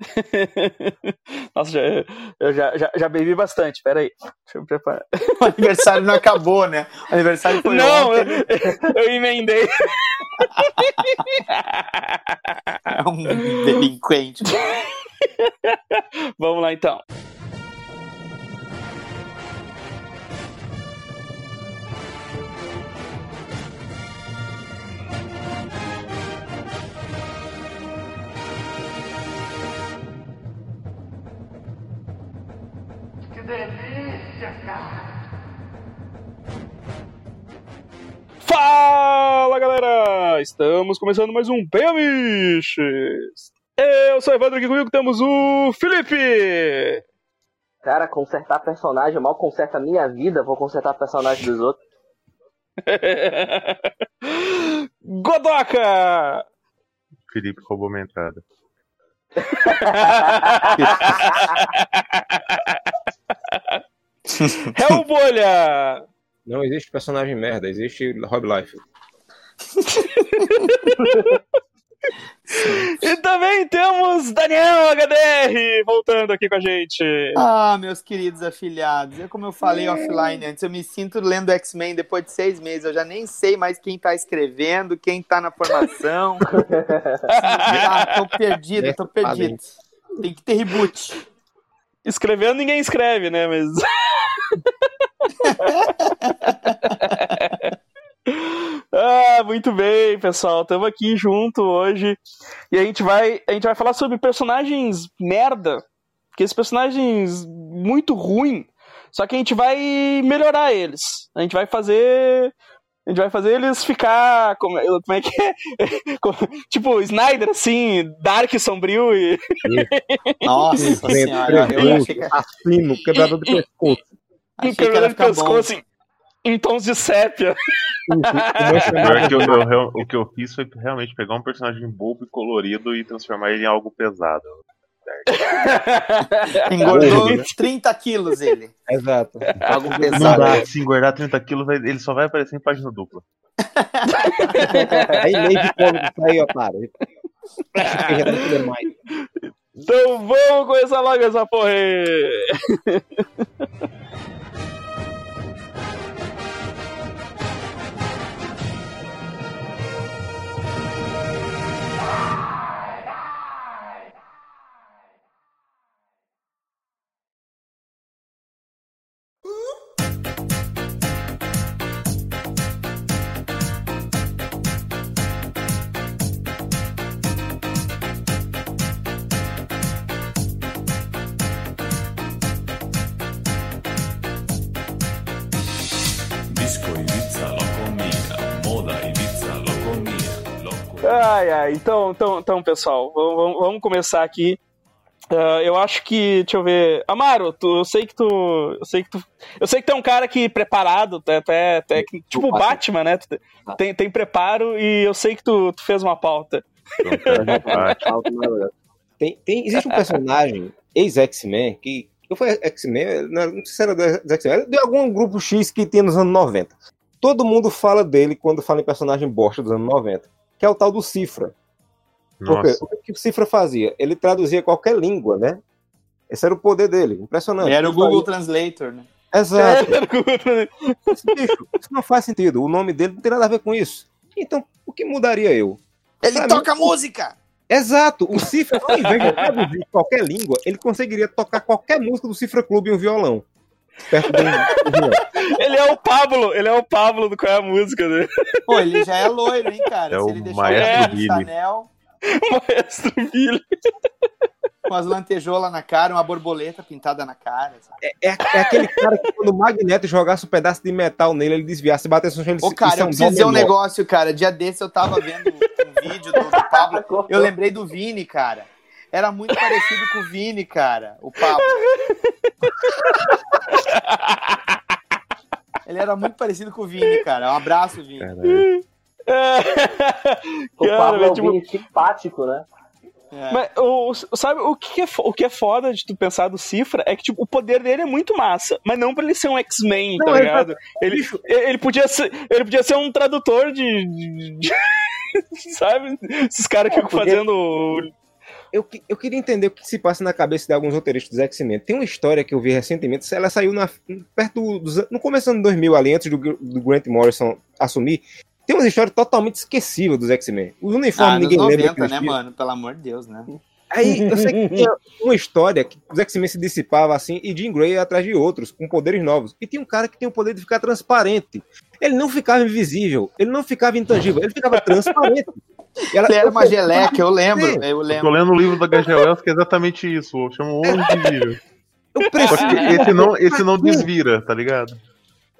Nossa, já, eu já, já, já bebi bastante, peraí. Deixa eu preparar. O aniversário não acabou, né? O aniversário foi Não, eu, ontem. eu emendei. É um delinquente. Vamos lá então. Fala galera! Estamos começando mais um Bem Amiches! Eu sou o Evandro aqui comigo temos o Felipe! Cara, consertar personagem mal conserta a minha vida, vou consertar personagem dos outros. Godoka! Felipe roubou minha entrada. Hellbolha! Não existe personagem merda, existe Rob Life. E também temos Daniel HDR voltando aqui com a gente. Ah, meus queridos afiliados, é como eu falei offline antes, eu me sinto lendo X-Men depois de seis meses, eu já nem sei mais quem tá escrevendo, quem tá na formação. ah, tô perdido, tô perdido. Tem que ter reboot. Escrevendo ninguém escreve, né? Mas. ah, muito bem, pessoal. Estamos aqui junto hoje e a gente vai a gente vai falar sobre personagens merda, que esses personagens muito ruim. Só que a gente vai melhorar eles. A gente vai fazer a gente vai fazer eles ficar. Como, é- como é que é? Como- tipo, Snyder, assim, Dark sombrio e. Nossa senhora, eu achei que Assassino, quebrador de pescoço. achei um que bom. pescoço em, em tons de sépia. Pior que eu- eu o que eu fiz foi realmente pegar um personagem bobo e colorido e transformar ele em algo pesado. Engordou Boa, né? 30 quilos ele. Exato. Algo Não pesado. dá, se engordar 30 quilos, ele só vai aparecer em página dupla. Aí meio de que aí, otário. Tá. Então vamos começar logo essa porra aí. Ai, ai, então, então, então pessoal, vamos, vamos- vamos começar aqui. Ah, eu acho que, deixa eu ver. Amaro, tu, eu sei que tu. Eu sei que tu. Eu sei que tu é um cara que preparado, até, até, até que- tipo o Batman, né? Tu te- tem, tem preparo e eu sei que tu, tu fez uma pauta. Tem, tem, existe um personagem, ex-X-Men, que. Eu fui X-Men, não sei se era do X-Men, era de algum grupo X que tinha nos anos 90. Todo mundo fala dele quando fala em personagem bosta dos anos 90, que é o tal do Cifra. Porque o que o Cifra fazia? Ele traduzia qualquer língua, né? Esse era o poder dele, impressionante. Ele era o Google Translator, né? Exato. É, Esse bicho, isso não faz sentido. O nome dele não tem nada a ver com isso. Então, o que mudaria eu? Ele Pra toca música! Exato. O Cifra, ao invés de traduzir qualquer língua, ele conseguiria tocar qualquer música do Cifra Clube em um violão. Perto do ele é o Pablo, ele é o Pablo do qual é a música, né? Pô, ele já é loiro, hein, cara? É Se o ele deixar maestro o. Chanel Maestro Billy. com as lantejoulas na cara, uma borboleta pintada na cara. sabe? É, é aquele cara que quando o Magneto jogasse um pedaço de metal nele, ele desviasse, batesse no chão, ele Ô, cara, isso é eu um preciso dizer um negócio, cara. Dia desse eu tava vendo um vídeo do, do Pablo. Eu lembrei do Vini, cara. Era muito parecido com o Vini, cara. O Pablo. Ele era muito parecido com o Vini, cara. Um abraço, Vini. caralho. O Cara, Pablo é é um tipo- Vini simpático, né? É. Mas, o, sabe, o que, é, o que é foda de tu pensar do Cifra é que, tipo, o poder dele é muito massa, mas não pra ele ser um X-Men, tá ligado? Ele, ele, podia ser, ele podia ser um tradutor de. de- de- sabe? Esses caras que É, ficam podia- fazendo. Eu, eu queria entender o que se passa na cabeça de alguns roteiristas dos X-Men. Tem uma história que eu vi recentemente, ela saiu na, perto dos, no começo do ano 2000 ali, antes do, do Grant Morrison assumir. Tem uma história totalmente esquecível dos X-Men. Os uniformes Ah, ninguém lembra. 90, que né, existia. mano? Pelo amor de Deus, né? Aí eu sei que tinha uma história que os X-Men se dissipavam assim e Jean Grey ia atrás de outros, com poderes novos. E tinha um cara que tinha o poder de ficar transparente. Ele não ficava invisível, ele não ficava intangível, ele ficava transparente. E ela- Ele era uma geleca, eu lembro. Sim. Eu Eu tô lembro. lendo o livro da H.G. Wells que é exatamente isso. Chama o Homem Invisível. Eu preciso esse não, esse não desvira, tá ligado?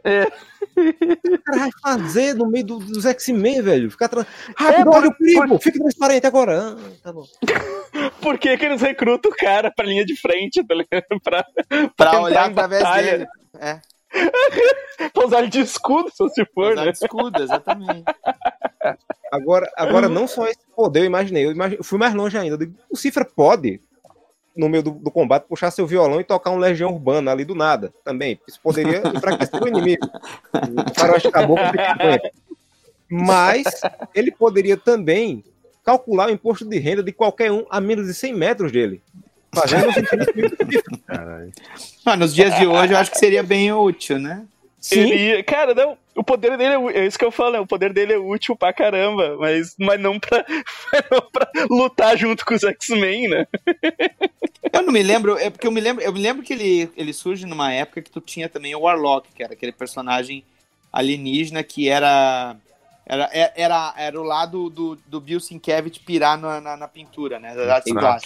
o cara vai fazer no meio do- dos X-Men, velho. Ficar tra... É, Rápido, por- olha o perigo, fique transparente agora. Ah, tá bom. Por que, que eles recrutam o cara pra linha de frente, tá ligado? Pra, Pra entrar olhar através batalha, dele. É, Pra usar ele de escudo, se for, usar né? de escudo, exatamente. Agora, agora não só esse poder, eu imaginei, eu, imagi- eu fui mais longe ainda. Digo, O Cifra pode, no meio do, do combate, puxar seu violão e tocar um Legião Urbana ali do nada também. Isso poderia enfraquecer o inimigo. O faroeste caboclo. Mas ele poderia também calcular o imposto de renda de qualquer um a menos de 100 metros dele. Fazendo. Ah, nos dias de hoje eu acho que seria bem útil, né? Sim, Ele, cara, não, o poder dele é, é isso que eu falo, né? o poder dele é útil pra caramba, mas, mas não, pra, não pra lutar junto com os X-Men, né? Eu não me lembro, é porque eu me lembro, eu me lembro que ele, ele surge numa época que tu tinha também o Warlock, que era aquele personagem alienígena que era era, era, era o lado do, do Bill Sienkiewicz pirar na, na, na pintura, né?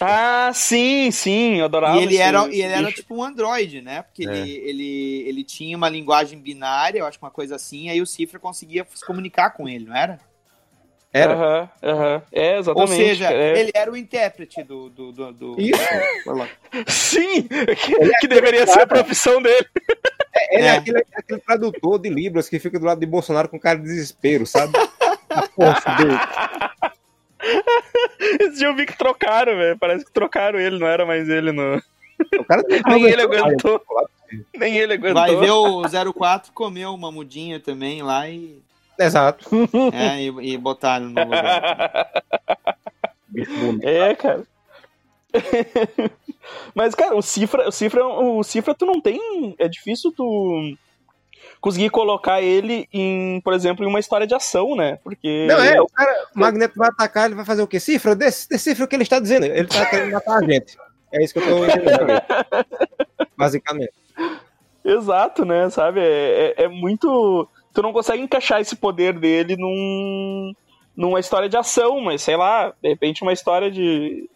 Ah, sim, sim, eu adorava E ele esse- era, esse e ele era tipo um androide, né? Porque É. ele, ele, ele tinha uma linguagem binária, eu acho que uma coisa assim, aí o Cifra conseguia se comunicar com ele, não era? Era. Aham, aham. É, Ou exatamente. seja, cara, é. ele era o intérprete do. do, do, do- Isso. Sim, que, que deveria ser a profissão dele. Ele é, É. aquele, aquele tradutor de Libras que fica do lado de Bolsonaro com cara de desespero, sabe? A força dele. Esse dia eu vi que trocaram, velho. Parece que trocaram ele, não era mais ele, não. O cara Nem ele aguentou. Nem ele aguentou. Vai ver o 04 comeu uma mudinha também lá e, Exato. é, e, e botaram no lugar. É, cara. Mas, cara, o Cifra, o Cifra, o Cifra, tu não tem. É difícil tu conseguir colocar ele em, por exemplo, em uma história de ação, né? Porque. Não, é, o cara, o Magneto vai atacar, ele vai fazer o quê? Cifra, dec- decifra o que ele está dizendo. Ele tá querendo matar a gente. É isso que eu tô entendendo. Basicamente. Exato, né? Sabe? É, é- é muito. Tu não consegue encaixar esse poder dele num, numa história de ação, mas sei lá, de repente uma história de.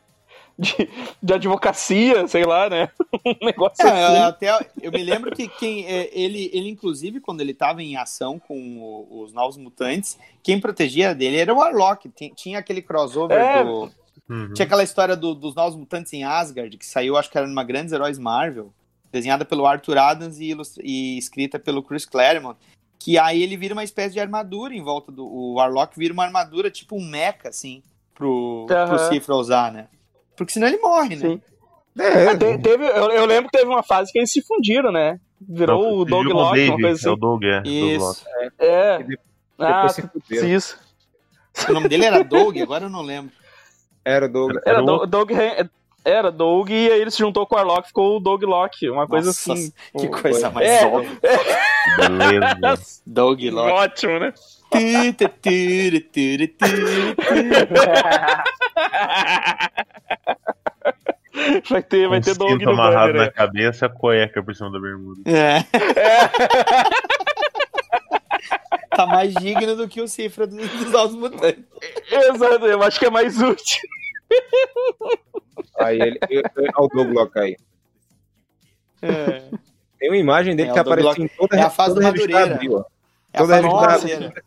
De, de advocacia, sei lá, né? Um negócio É, assim. até, eu me lembro que quem, é, ele, ele, inclusive, quando ele estava em ação com o- os Novos Mutantes, quem protegia dele era o Warlock. Tinha, tinha aquele crossover É. do. Uhum. Tinha aquela história do- dos Novos Mutantes em Asgard, que saiu, acho que era numa Grandes Heróis Marvel, desenhada pelo Arthur Adams e, e escrita pelo Chris Claremont. Que aí ele vira uma espécie de armadura em volta do. O Warlock vira uma armadura tipo um mecha, assim, pro, pro Aham. Cifra usar, né? Porque senão ele morre, né? Sim. É, Te- teve, eu, eu lembro que teve uma fase que eles se fundiram, né? Virou Não, o Dog Lock, Dave, uma coisa É o assim. Doug, é. Isso. Lock. É. Depois Ah, se isso. O nome dele era Doug, agora eu não lembro. Era Doug. Era, Era o Do- Dog Era Dog e aí ele se juntou com o Warlock ficou o Dog Lock, uma coisa Nossa, assim. Que Pô, coisa mais É. óbvia. Beleza. Doug Lock. Ótimo, né? Tu, tu, tu, tu, tu, Vai ter, vai Um ter Dog cinto no amarrado banner. na cabeça e a cueca por cima da bermuda. tu. É. Tá mais digno do que o cifra dos, dos Novos Mutantes. Exato, eu acho que é mais útil. Aí ele. Olha o Doug Lock aí. É, Tem uma imagem dele É, que aparece em toda é a fase do Madureira. Abril, é a Toda fase do Madureira.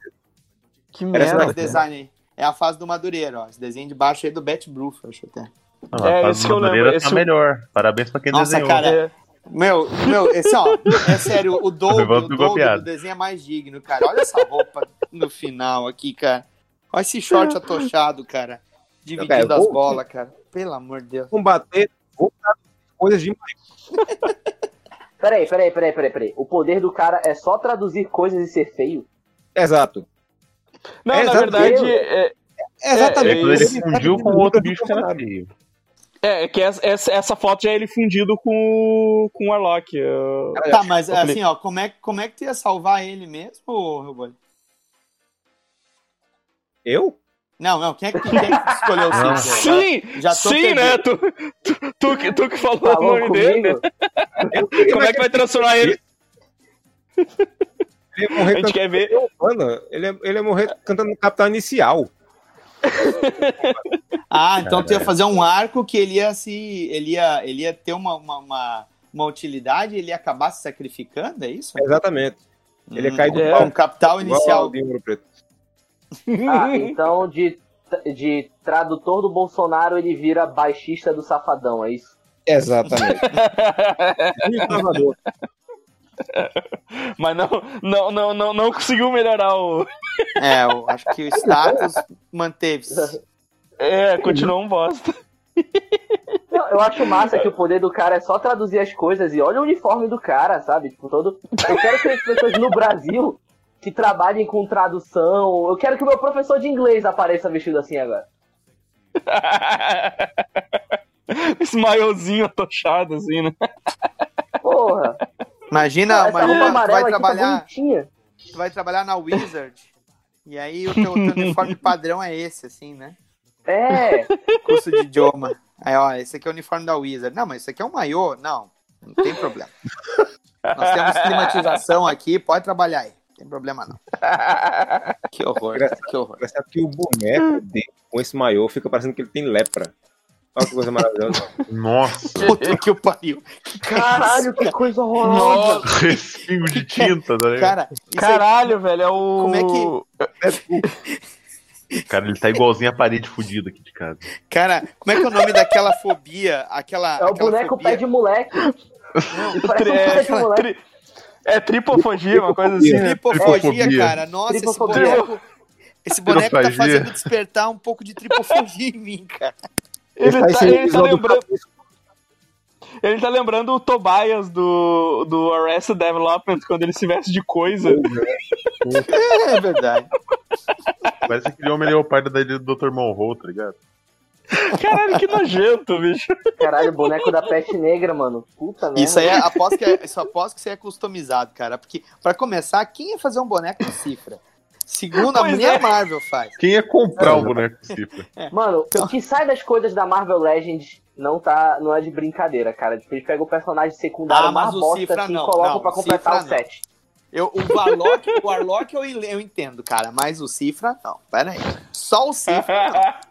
Que merda. Esse design aí. É a fase do Madureira, ó. Esse desenho de baixo aí é do Bet Bruff, acho até. Não, É, a esse fase que eu Madureira lembro, tá esse- melhor. Parabéns pra quem Nossa, desenhou. cara, É. Meu, meu, esse ó, é sério, o Doug, o piada. do desenho é mais digno, cara. Olha essa roupa no final aqui, cara. Olha esse short atochado, cara. Dividindo Cara, eu as vou- bolas, cara. Pelo amor de Deus. Combater, voltar coisas de Peraí, peraí, peraí, peraí, peraí. O poder do cara é só traduzir coisas e ser feio? Exato. Não, É, na verdade, Eu- é, Exatamente. É ele fundiu com o outro bicho que era feio. É, é que essa, essa, essa foto já é ele fundido com, o- com o Warlock. eu- Tá, mas Felipe. assim, ó, como é, como é que tu ia salvar ele mesmo, Robô? Eu? Não, não, quem é que, quem é que escolheu o. Cícero? Sim! Já tô sim, né? Tu, tu, tu, que- tu que falou, o Falou nome dele. comigo? Como é que vai transformar ele? Ele ia A morrer gente quer ver. cantando. Ele ia, ele ia morrer cantando no Capital Inicial. Ah, então tu ia fazer um arco que ele ia se. Ele ia, ele ia ter uma, uma, uma, uma utilidade e ele ia acabar se sacrificando, é isso? Exatamente. Ele ia Hum, cair do é. pau. Um capital igual inicial. ao de Ouro Preto. Ah, então de, de tradutor do Bolsonaro ele vira baixista do Safadão, é isso? Exatamente. Mas não, não, não, não, não conseguiu melhorar o. É, eu acho que o status manteve-se. É, continuou um bosta. Não, eu acho massa que o poder do cara é só traduzir as coisas e olha o uniforme do cara, sabe? Tipo, todo. Eu quero que as pessoas no Brasil que trabalhem com tradução. Eu quero que o meu professor de inglês apareça vestido assim agora. Esse maiozinho atochado, assim, né? Porra! Imagina, essa amarela vai tá trabalhar, bonitinha. tu vai trabalhar na Wizard. E aí o teu, teu uniforme padrão é esse, assim, né? É, Curso de idioma. Aí, ó, esse aqui é o uniforme da Wizard. Não, mas esse aqui é um maiô? Não, não tem problema. Nós temos climatização aqui, pode trabalhar aí. Tem problema não. Que horror, cara, que horror. Engraçado que o boneco dele, com esse maiô, fica parecendo que ele tem lepra. Olha que coisa maravilhosa. Nossa, Puta que o pariu. caralho, que coisa horrorosa. Nossa, respingo de tinta, tá ligado? Cara, aí- caralho, velho, é o. Como é que- Cara, ele tá igualzinho a parede fudida aqui de casa. cara, como é que é o nome daquela fobia? Aquela, É o aquela boneco fobia? pé de moleque. Não, parece um É, pé de moleque. tri- é tripofagia, uma coisa assim, né? Tripofogia, Tripofobia. cara. Nossa, esse Tripofobia. boneco. Esse boneco tá Tripofagia. fazendo despertar um pouco de tripofogia em mim, cara. Ele Esse tá, seria o ele tá lembrando. Ele tá lembrando o Tobias do, do Arrested Development quando ele se veste de coisa. É verdade. Parece aquele homem leopardo da ilha do Dr. Monroe, tá ligado? Caralho, que nojento, bicho. Caralho, boneco da peste negra, mano. Puta merda. Isso aí é, aposto que é, isso aposto que isso aí é customizado, cara. Porque, pra começar, quem ia fazer um boneco de cifra? Segundo, a nem é. Marvel faz. Quem ia comprar o boneco de cifra? Mano, o que sai das coisas da Marvel Legends não tá, não é de brincadeira, cara. Tipo, eles pegam o personagem secundário Ah, mas mais o bosta Cifra assim não, e colocam não, pra completar o set. Eu, o Warlock, o Warlock eu, eu entendo, cara. Mas o Cifra, não. Pera aí. Só o Cifra, não.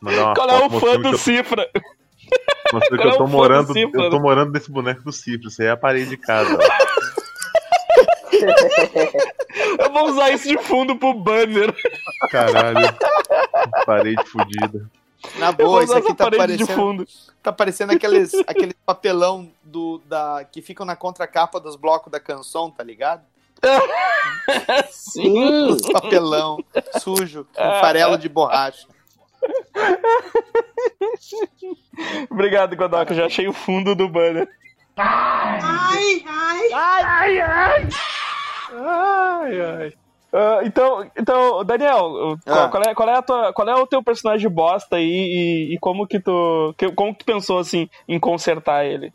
Qual é o foto fã do eu- Cifra? que é eu tô o fã do morando, Cifra, eu tô morando nesse boneco do cifra. Isso aí é a parede de casa. Eu vou usar isso de fundo pro banner. Caralho. Parede fudida. Na boa, isso aqui essa tá parede de parecendo, fundo. tá parecendo aqueles, aqueles papelão do, da, que ficam na contracapa dos blocos da canção, tá ligado? Sim. Os papelão sujo, com farelo de borracha. Obrigado, Godoka. Já achei o fundo do banner. Ai, ai. Ai, ai. Ai, ai. Ah, então, então, Daniel, qual, Ah. qual é, qual, é a tua, qual é o teu personagem bosta aí e, e como que tu que- como que tu pensou assim em consertar ele?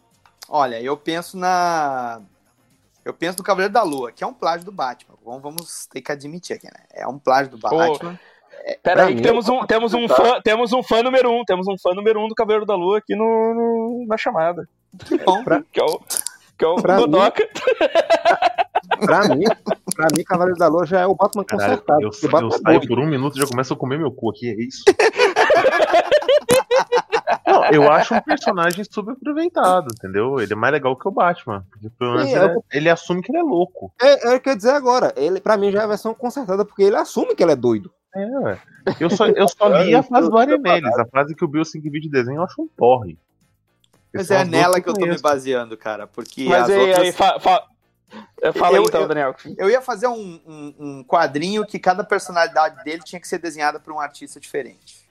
Olha, eu penso na. Eu penso no Cavaleiro da Lua, que é um plágio do Batman. Vamos, vamos ter que admitir aqui, né? É um plágio do Batman. Pera Pra aí, que mim, temos um, temos um fã, temos um fã número um, temos um fã número um do Cavaleiro da Lua aqui no, no- na chamada, Que bom. que é o que é o Pra mim- Godoka. Pra mim, pra mim, Cavaleiro da Lua já é o Batman Caralho, consertado. eu, eu Batman é saio por um minuto e já começo a comer meu cu aqui, é isso? Eu acho um personagem subaproveitado, entendeu? Ele é mais legal que o Batman. Porque pelo menos Sim, ele, eu- é- ele assume que ele é louco. É, é o que eu ia dizer agora. Ele, pra mim, já é a versão consertada, porque ele assume que ele é doido. É, ué. Eu só, eu só li a fase do Aremelis. A fase que o Bill 5 vídeo de desenho eu acho um porre. Mas é nela que eu tô me baseando, cara. Porque Mas as aí, outras... aí fa, fa- é, fala Eu- aí, então, eu- Daniel. Eu ia fazer um, um, um quadrinho que cada personalidade dele tinha que ser desenhada por um artista diferente.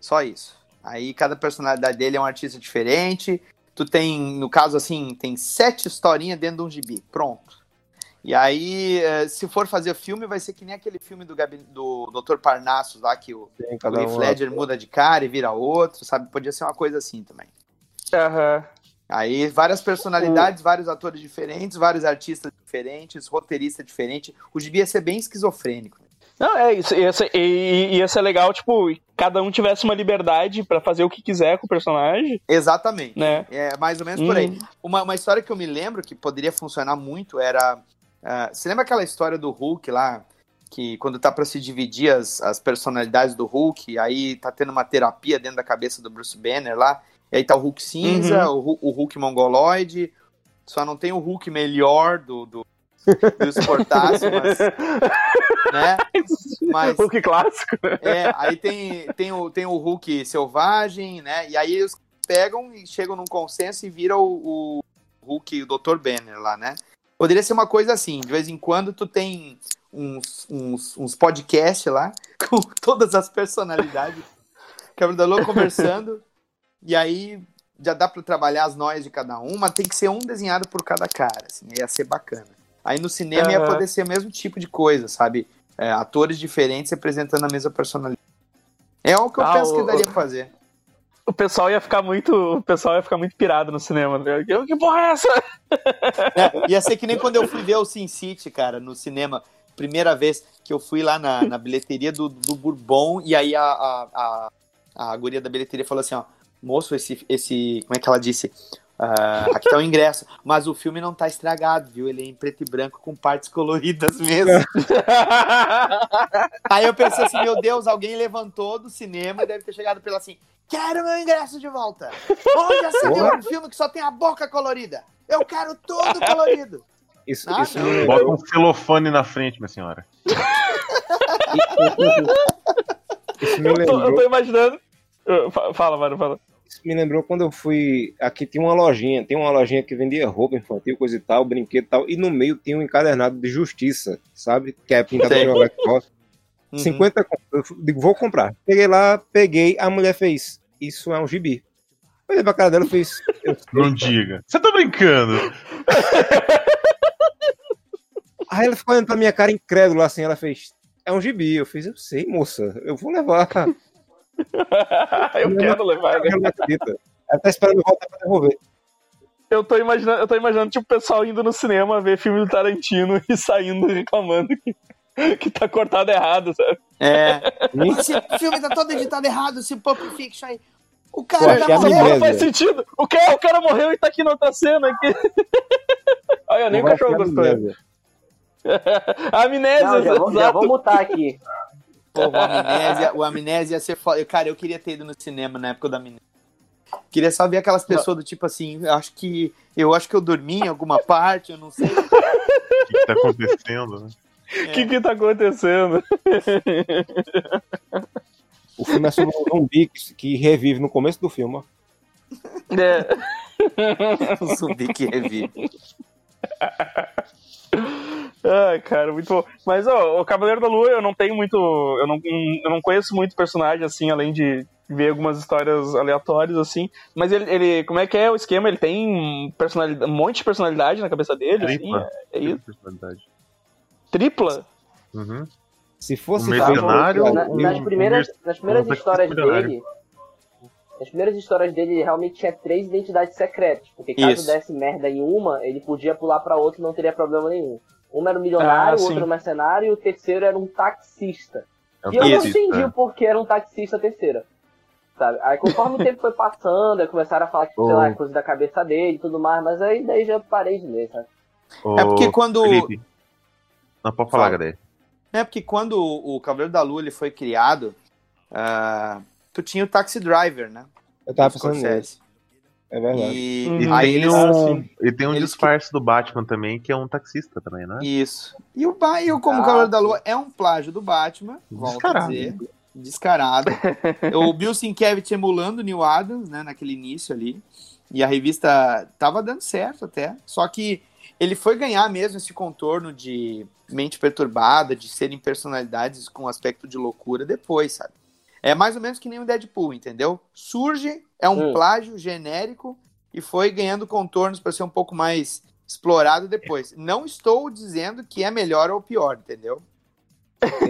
Só isso. Aí cada personalidade dele é um artista diferente. Tu tem, no caso assim, tem sete historinhas dentro de um gibi. Pronto. E aí, eh, se for fazer filme, vai ser que nem aquele filme do, gabi- do Dr. Parnassus lá, que o, Tem o cada Heath um. Ledger muda de cara e vira outro, sabe? Podia ser uma coisa assim também. Aham. Aí, várias personalidades, vários atores diferentes, vários artistas diferentes, roteirista diferente. O gibi ia ser bem esquizofrênico. Não, é isso. E, e ia ser legal, tipo, cada um tivesse uma liberdade pra fazer o que quiser com o personagem, Exatamente. né? É mais ou menos por aí. Hum. Uma, uma história que eu me lembro que poderia funcionar muito era. ah, você lembra aquela história do Hulk lá? Que quando tá pra se dividir as, as personalidades do Hulk, aí tá tendo uma terapia dentro da cabeça do Bruce Banner lá. E aí tá o Hulk cinza, o, Hu- o Hulk mongoloide. Só não tem o Hulk melhor do, do, do Sportácio, mas. Né? Mas que clássico. é, aí tem, tem, o, tem o Hulk selvagem, né? E aí eles pegam e chegam num consenso e viram o, o Hulk, o Dr. Banner lá, né? Poderia ser uma coisa assim, de vez em quando tu tem uns, uns, uns podcasts lá com todas as personalidades. Quebra da Lua conversando. e aí já dá pra trabalhar as noias de cada um, mas tem que ser um desenhado por cada cara, assim, ia ser bacana. Aí no cinema ia Aham. poder ser o mesmo tipo de coisa, sabe? É, atores diferentes representando a mesma personalidade. É o que eu Ah, penso que o- daria pra fazer. O pessoal ia ficar muito. O pessoal ia ficar muito pirado no cinema. tá ligado? Que porra é essa? É, ia ser que nem quando eu fui ver o Sin City, cara, no cinema. Primeira vez que eu fui lá na, na bilheteria do, do Bourbon, e aí a, a, a, a guria da bilheteria falou assim, ó, moço, esse, esse como é que ela disse? Ah, aqui tá o ingresso, mas o filme não tá estragado, viu? Ele é em preto e branco com partes coloridas mesmo. Aí eu pensei assim, meu Deus, alguém levantou do cinema e deve ter chegado pela assim, quero meu ingresso de volta. Onde viu um filme que só tem a boca colorida? Eu quero tudo colorido. Isso, Ah, isso não. Bota lembrou, um celofane na frente, minha senhora. isso me Eu tô, eu lembrou, tô imaginando. Uh, fa- Fala, mano, fala. Isso me lembrou quando eu fui. Aqui tinha uma lojinha, tem uma lojinha que vendia roupa infantil, coisa e tal, brinquedo e tal, e no meio tinha um encadernado de justiça, sabe? Que é pintado de jogar. Uhum. 50 conto. Eu digo, vou comprar. Peguei lá, peguei, a mulher fez. Isso é um gibi. Olhei pra cara dela e fez. eu sei. Não diga. Você tá brincando? Aí ela ficou olhando pra minha cara incrédula assim, ela fez. É um gibi. Eu fiz, eu sei, moça, eu vou levar. eu quero levar, né? Ela não tá esperando voltar pra devolver. Eu tô imaginando, eu tô imaginando, tipo, o pessoal indo no cinema ver filme do Tarantino e saindo reclamando que, que tá cortado errado, sabe? É. Esse filme tá todo editado errado, esse Pulp Fiction aí. O Pô, cara já achei a morreu. Não faz sentido. O cara, o cara morreu e tá aqui na outra cena. Aqui. Olha, nem o Não cachorro ficar gostou. beleza. Amnésia, Não, já vou, já vou mutar aqui. Pô, o Amnésia, o Amnésia ia ser foda. Cara, eu queria ter ido no cinema na época da Amnésia. Queria só ver aquelas pessoas do tipo assim, acho que eu acho que eu dormi em alguma parte, eu não sei. O que, que tá acontecendo, né? O que que tá acontecendo? O filme é sobre um zumbi que, que revive no começo do filme. ó. É. O zumbi que revive. Ai, cara, muito bom. Mas, ó, o Cavaleiro da Lua, eu não tenho muito. Eu não, eu não conheço muito personagem, assim, além de ver algumas histórias aleatórias, assim. Mas ele, ele como é que é o esquema? Ele tem personalidade, um monte de personalidade na cabeça dele, assim? Tripla. É, é isso? Personalidade. Tripla? Uhum. Se fosse Um mercenário, Na- um- nas um primeiras, mer- nas primeiras um histórias dele. Nas primeiras histórias dele, ele realmente tinha três identidades secretas. Porque caso Isso. desse merda em uma, ele podia pular pra outra e não teria problema nenhum. Uma era um milionário, Ah, o outro era um mercenário e o terceiro era um taxista. É um E eu não entendi o porquê era um taxista terceira. Sabe? Aí conforme o tempo foi passando, aí começaram a falar que, sei Oh. lá, coisa da cabeça dele e tudo mais, mas aí daí já parei de ler, sabe? É porque quando Felipe. Não, pode falar, Fala. Gadei. é porque quando o Cavaleiro da Lua ele foi criado, ah, tu tinha o Taxi Driver, né? Eu tava Do pensando Scorsese. É verdade. E Uhum. E aí tem eles um, e tem um eles disfarce do Batman também, que é um taxista também, né? Isso. E o, Ba- e o como Ah, Cavaleiro da. Lua é um plágio do Batman, Descarado. dizer. Descarado. o Bill Sienkiewicz emulando o Neil Adams, né, naquele início ali. E a revista tava dando certo até. Só que ele foi ganhar mesmo esse contorno de mente perturbada, de serem personalidades com aspecto de loucura depois, sabe? É mais ou menos que nem o Deadpool, entendeu? Surge, é um Hum. plágio genérico e foi ganhando contornos para ser um pouco mais explorado depois. Não estou dizendo que é melhor ou pior, entendeu?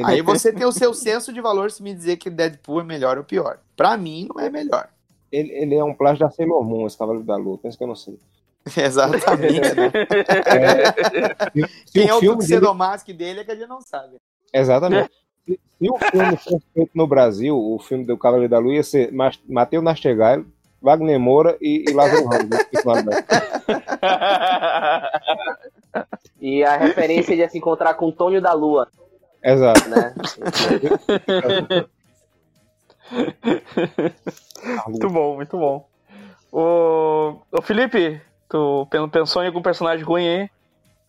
Aí você tem o seu senso de valor se me dizer que Deadpool é melhor ou pior. Pra mim, não é melhor. Ele, ele é um plágio da Sailor Moon, esse Cavaleiro da Lua. Pensa que eu não sei. Exatamente. né? Se Quem é o filme dele- dele é que a gente não sabe. Exatamente. Se, se o filme fosse feito no Brasil, o filme do Cavaleiro da Lua ia ser Mas- Matheus Nastegail, Wagner Moura e, e Lázaro Ramos. né? Embaixo. E a referência de se encontrar com o Tônio da Lua, Exato. né? muito bom, muito bom. Ô, ô Felipe, tu pen- pensou em algum personagem ruim aí?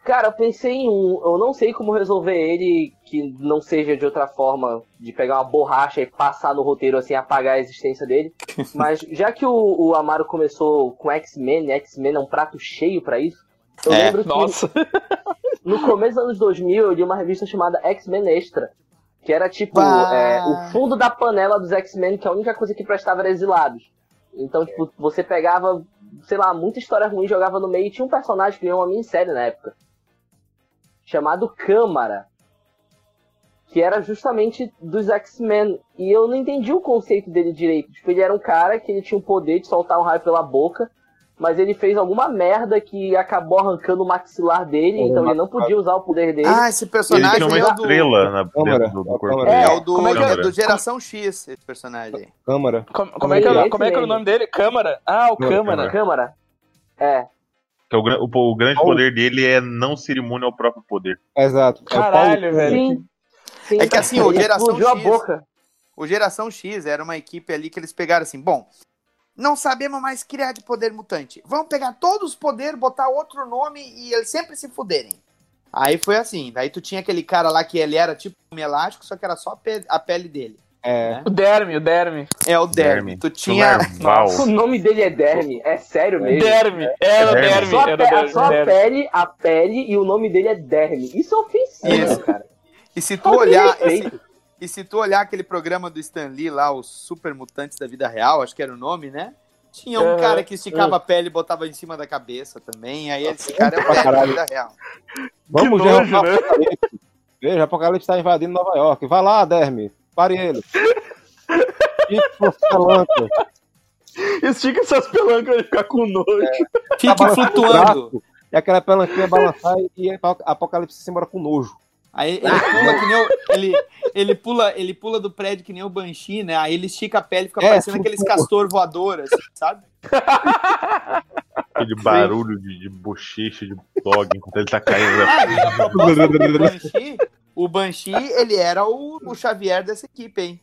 Cara, eu pensei em um, eu não sei como resolver ele que não seja de outra forma, de pegar uma borracha e passar no roteiro assim, apagar a existência dele. Mas já que o, o Amaro começou com X-Men, X-Men é um prato cheio pra isso. Eu É, lembro que Nossa. no começo dos anos 2000 eu li uma revista chamada X-Men Extra, que era tipo é, o fundo da panela dos X-Men, que a única coisa que prestava era exilados. Então, tipo, você pegava, sei lá, muita história ruim, jogava no meio e tinha um personagem que ganhou uma minissérie na época, chamado Câmara, que era justamente dos X-Men. E eu não entendi o conceito dele direito. Tipo, ele era um cara que ele tinha o poder de soltar um raio pela boca, mas ele fez alguma merda que acabou arrancando o maxilar dele, então ele não podia usar o poder dele. Ah, esse Ele personagem tinha uma é o do, estrela na, Câmara, do, do a corpo dele. é o do, Como é que é é? do Geração X, esse personagem. Câmara. Como, como é que, é- como é que era o nome dele? Câmara? Ah, o Câmara. Câmara. É. Que é o, o, o grande Oh. poder dele é não ser imune ao próprio poder. Exato. É o Paulo Caralho, velho. Sim. Sim. É que assim, o Geração X- a boca. O Geração X era uma equipe ali que eles pegaram assim, bom, não sabemos mais criar de poder mutante. Vamos pegar todos os poderes, botar outro nome e eles sempre se fuderem. Aí foi assim, daí tu tinha aquele cara lá que ele era tipo um elástico, só que era só a pele dele. É, O Derme, o Derme. É o. Derme. Tu tinha. O nome dele é Derme. É sério mesmo. Derme. Era o Derme. Só, a, pe- Derme. só a pele, a pele e o nome dele é Derme. Isso é ofensivo, Isso. cara. E se tu olhar. E se tu olhar aquele programa do Stan Lee lá, os Super Mutantes da Vida Real, acho que era o nome, né? Tinha um Aham. cara que esticava a pele e botava em cima da cabeça também. Aí esse cara é o pra Dermy da vida real. Vamos nojo, né? Apocalipse. Veja, Apocalipse está invadindo Nova York. Vai lá, Derme. Pare ele. E força palanca. Estica essas pelancas pra ele ficar com nojo. Fica Tá balançando o flutuando. E aquela pelanquinha balançar e Apocalipse se embora com nojo. Aí ele pula que nem o, ele, ele pula, ele pula do prédio que nem o Banshee, né? Aí ele estica a pele e fica É, parecendo flutua. aqueles castor voador, assim, sabe? Aquele barulho de, de bochecha de dog enquanto ele tá caindo. Ah, e a proposta do Banshee, o Banshee, ele era o, o Xavier dessa equipe, hein?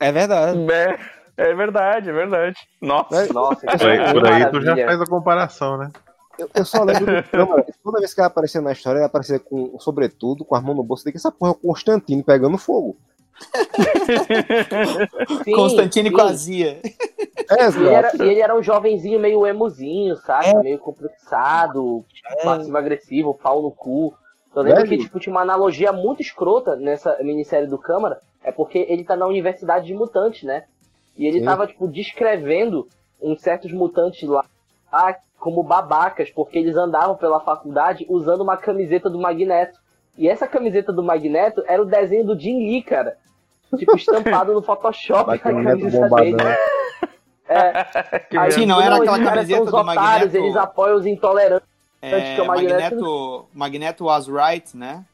É verdade. É, é verdade, é verdade. Nossa. Nossa, Por aí, por aí tu já faz a comparação, né? Eu, eu só lembro do câmara. Toda vez que ela aparecia na história, ela aparecia com, sobretudo, com as mãos no bolso. Que essa porra é o Constantino pegando fogo. Sim, Constantine sim. com azia. É, E ele, era, ele era um jovenzinho meio emozinho, sabe? É. Meio complexado, passivo-agressivo, pau no cu. Eu lembro Velho. que tipo, tinha uma analogia muito escrota nessa minissérie do Câmara, é porque ele tá na universidade de mutantes, né? E ele Sim. tava, tipo, descrevendo uns certos mutantes lá ah, como babacas, porque eles andavam pela faculdade usando uma camiseta do Magneto. E essa camiseta do Magneto era o desenho do Jim Lee, cara. Tipo, estampado no Photoshop Vai a ter neto camiseta dele. bombadão. Aí, Sim, não era aquela camiseta são os do otários, Magneto. Eles apoiam os intolerantes. É, que o Magneto- Magneto, was right, né?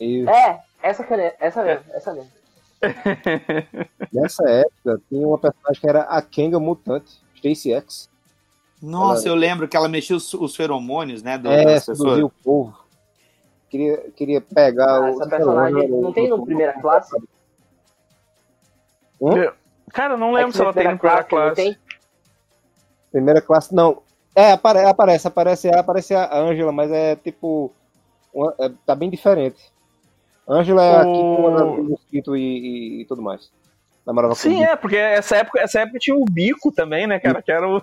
E É, essa caneta, essa mesmo, essa mesmo. nessa época, tinha uma personagem que era a Kenga Mutante, Stacy X. Nossa, eu lembro que ela mexia os, os feromônios, né? Do, É, o povo. Queria, queria pegar Ah, o. essa personagem não tem no primeira classe? Cara, eu não lembro Aqui se ela tem no primeira não classe. tem? Primeira classe, não. É, apare, aparece, aparece, aparece a Ângela, mas é tipo. uma- é- tá bem diferente. Ângela é aqui O- com o mosquito e, e, e tudo mais. Namorava com Sim, o é, porque essa época, essa época tinha o bico também, né, cara? Que era o,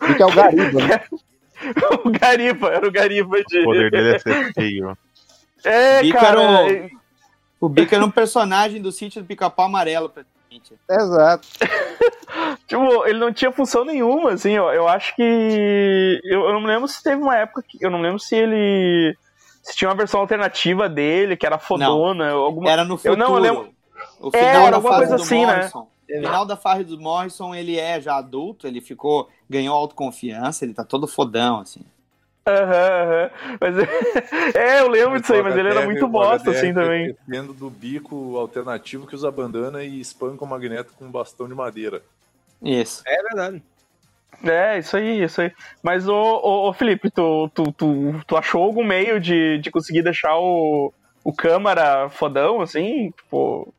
Bico, que é o Gariba, né? o Gariba, era o Gariba de. O poder dele é ser feio. É, Bico cara. era O Bico era um personagem do sítio do Pica-Pau Amarelo. Exato. Tipo, ele não tinha função nenhuma, assim, eu, eu acho que. Eu, eu não me lembro se teve uma época que. Eu não lembro se ele. Se tinha uma versão alternativa dele, que era fodona, alguma. Era no futuro. Eu não, eu lembro. O É, final era da alguma fase coisa do assim, né? Morrison. O final da fase do Morrison, ele é já adulto, ele ficou, ganhou autoconfiança, ele tá todo fodão, assim. Aham, aham. Mas é, eu lembro disso aí, mas ele era muito bosta, assim, também. Dependendo do bico alternativo que usa bandana e espanca o magneto com um bastão de madeira. Isso. É verdade. É, isso aí, isso aí. Mas, ô, ô, ô, Felipe, tu, tu, tu, tu achou algum meio de, de conseguir deixar o, o câmara fodão, assim? Tipo.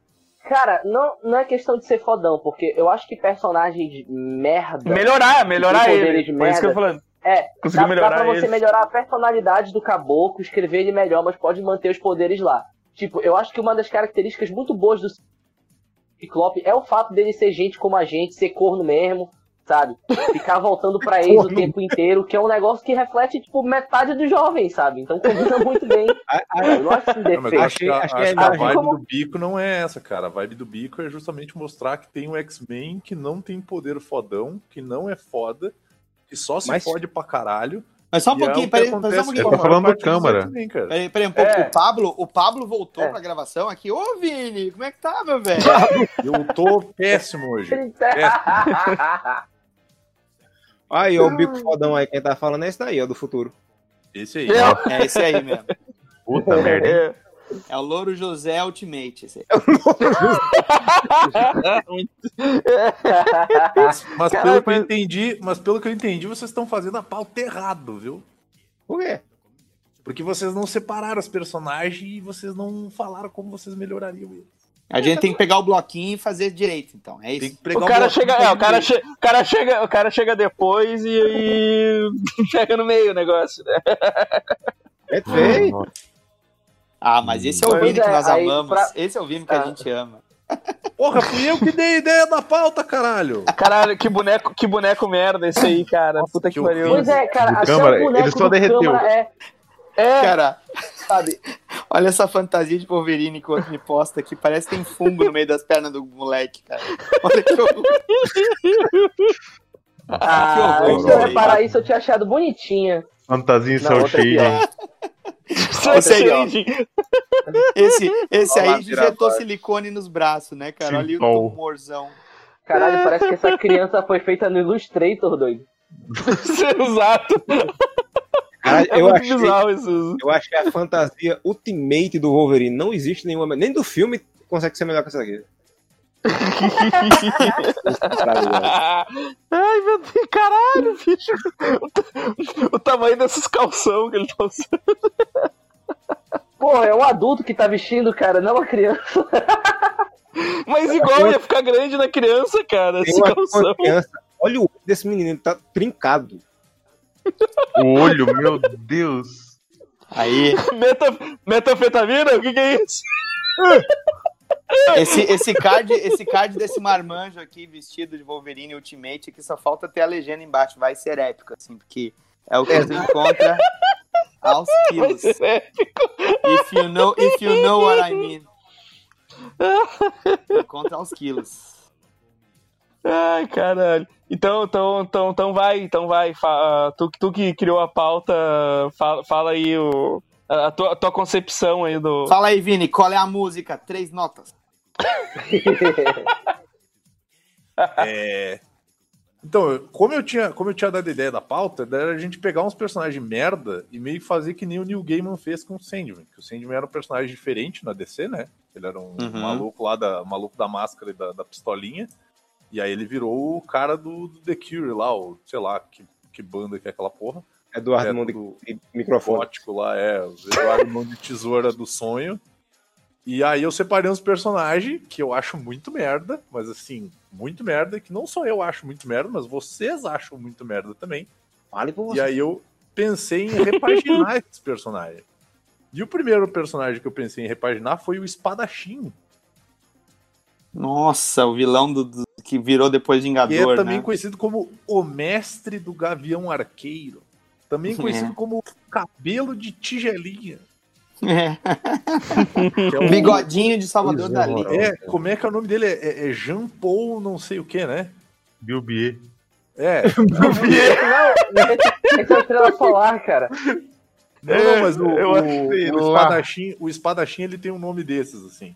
Cara, não, não é questão de ser fodão, porque eu acho que personagens merda. Melhorar, melhorar ele. Foi isso que eu tô merda. falando. É, Conseguir dá, melhorar dá pra você ele. melhorar a personalidade do caboclo, escrever ele melhor, mas pode manter os poderes lá. Tipo, eu acho que uma das características muito boas do Ciclope é o fato dele ser gente como a gente, ser corno mesmo, sabe? Ficar voltando pra eles o tempo inteiro, que é um negócio que reflete, tipo, metade dos jovens, sabe? Então combina muito bem. Eu não acho isso a, a a vibe como- do bico não é essa, cara. A vibe do bico é justamente mostrar que tem um X-Men que não tem poder fodão, que não é foda, que só se Mas- fode pra caralho. Mas só um é pouquinho, o que peraí, só um pouquinho. Eu tô falando do Câmara. X-Men, cara. Peraí, peraí, um pouco. É. O Pablo, o Pablo voltou É. pra gravação aqui. Ô, Vini, como é que tá, meu velho? Eu tô péssimo hoje. Aí, ó, o bico fodão aí, quem tá falando é esse daí, ó, do futuro. Esse aí. É. É esse aí mesmo. Puta merda. É. É o Louro José Ultimate. Esse aí. Mas pelo que eu entendi, mas pelo que eu entendi, vocês estão fazendo a pauta errado, viu? Por quê? Porque vocês não separaram os personagens e vocês não falaram como vocês melhorariam eles. A gente tem que pegar o bloquinho e fazer direito, então. É Tem isso. O cara bloquinho chega, é, o cara, che, o cara chega, o cara chega depois e aí pega no meio o negócio, né? É feio. Ah, mas esse é o Pois Vini que é, nós aí amamos. pra- Esse é o Vini que a Ah. gente ama. Porra, fui eu que dei a ideia da pauta, caralho! Caralho, que boneco, que boneco merda esse aí, cara. Nossa, Puta que que pariu. Pois é, cara, Do até Câmara, o boneco ele só derreteu. É, É, Cara, sabe? olha essa fantasia de Wolverine que o outro me posta aqui. Parece que tem fungo no meio das pernas do moleque, cara. Olha que horror. Ah, horror, antes de eu velho. reparar isso, eu tinha achado bonitinha. Fantasia em aqui, shading. Esse aí. Esse, esse aí injetou silicone nos braços, né, cara? Olha o tumorzão. Caralho, parece que essa criança foi feita no Illustrator, doido. Exato. Cara, É eu, achei, eu acho que a fantasia ultimate do Wolverine não existe nenhuma. Nem do filme consegue ser melhor que essa daqui. Ai, meu Deus, caralho, bicho. O, o tamanho desses calção que ele tá usando. Porra, é um adulto que tá vestindo, cara, não uma criança. Mas igual ia ficar grande na criança, cara, esse uma calção. criança. Olha o olho desse menino, ele tá trincado. O olho, meu Deus. Aí, Meta, metanfetamina? O que, que é isso? Esse, esse, card, esse card desse marmanjo aqui, vestido de Wolverine Ultimate, aqui só falta ter a legenda embaixo. Vai ser épico, assim, porque é o que tu encontra aos quilos. If you know, if you know what I mean. Encontra aos quilos. Ai, caralho. Então, então, então, então vai, então vai. Fa- tu, tu que criou a pauta, fala, fala aí o, a, tua, a tua concepção aí do. Fala aí, Vini, qual é a música? Três notas. É... Então, como eu, tinha, como eu tinha dado a ideia da pauta, era a gente pegar uns personagens merda e meio que fazer que nem o Neil Gaiman fez com o Sandman. Que o Sandman era um personagem diferente na DC, né? Ele era um Uhum. maluco lá, da, maluco da máscara e da, da pistolinha. E aí ele virou o cara do, do The Cure lá, o, sei lá, que, que banda que é aquela porra. Eduardo É, Mão de microfone. gótico lá, é, o Eduardo Mão de Tesoura do Sonho. E aí eu separei uns personagens que eu acho muito merda, mas assim, muito merda, que não só eu acho muito merda, mas vocês acham muito merda também. Fale por E você. aí eu pensei em repaginar esses personagens. E o primeiro personagem que eu pensei em repaginar foi o Espadachim, Nossa, o vilão do, do- que virou depois que é Vingador, também né? conhecido como o mestre do Gavião Arqueiro. Também conhecido É. como cabelo de tigelinha. É. é o- Bigodinho de Salvador é, Dali. É, como é que é o nome dele? É, é Jean Paul não sei o que, né? Bilbier. É. Não, esse, é o Estrela Solar, cara. Não, não, mas o, eu o, achei o espadachim, o espadachim ele tem um nome desses, assim.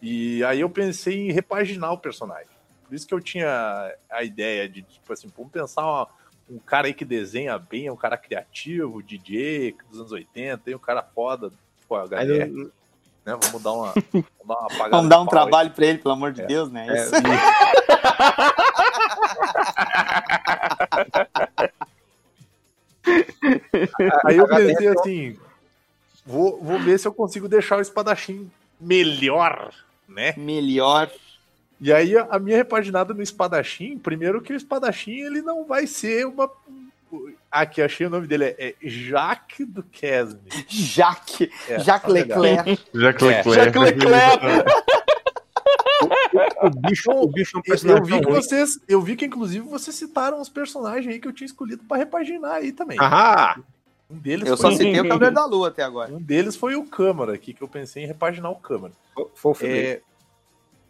E aí eu pensei em repaginar o personagem. Por isso que eu tinha a ideia de, tipo assim, vamos pensar uma- um cara aí que desenha bem, é um cara criativo, DJ dos anos 80, tem um cara foda, tipo a HDR, não- né? Vamos dar uma, vamos dar uma apagada Vamos dar um trabalho pra ele, pelo amor de É. Deus, né? É, Isso. Aí eu pensei assim, vou, vou ver se eu consigo deixar o espadachim melhor, né? Melhor. E aí a minha repaginada no espadachim, primeiro que o espadachim ele não vai ser uma aqui achei o nome dele é, é Jacques Duquesne. Jacques. É, Jacques tá legal. Leclerc. Jacques É. Leclerc. Jacques Leclerc. O bicho, o bicho é um Eu, personagem eu vi que vocês, eu vi que inclusive vocês citaram os personagens aí que eu tinha escolhido pra repaginar aí também. Ahá! Um deles Eu foi só citei o Cavaleiro da Lua até agora. um deles foi o Câmara aqui que eu pensei em repaginar o Câmara. Foi o Felipe. É,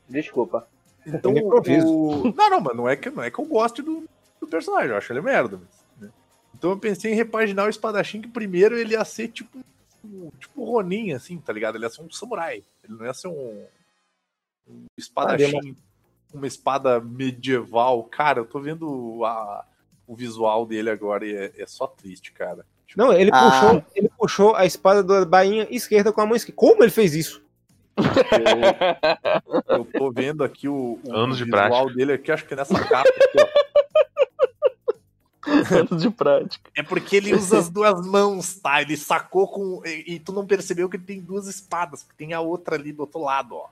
Desculpa. Então, Eu improviso. o... Não, não, mas não é que, não é que eu goste do, do personagem, eu acho ele merda. mas, né? Então eu pensei em repaginar o espadachim, que primeiro ele ia ser tipo tipo Ronin, assim, tá ligado? Ele ia ser um samurai. Ele não ia ser um, um espadachim, uma espada medieval. Cara, eu tô vendo a- o visual dele agora e é, é só triste, cara. Tipo, Não, ele, Ah. puxou, ele puxou a espada da bainha esquerda com a mão esquerda. Como ele fez isso? Eu, eu tô vendo aqui o, o Anos de visual prática. dele aqui, acho que nessa capa aqui, ó. Anos de prática. É porque ele usa as duas mãos, tá? Ele sacou com. E, e tu não percebeu que ele tem duas espadas, porque tem a outra ali do outro lado, ó.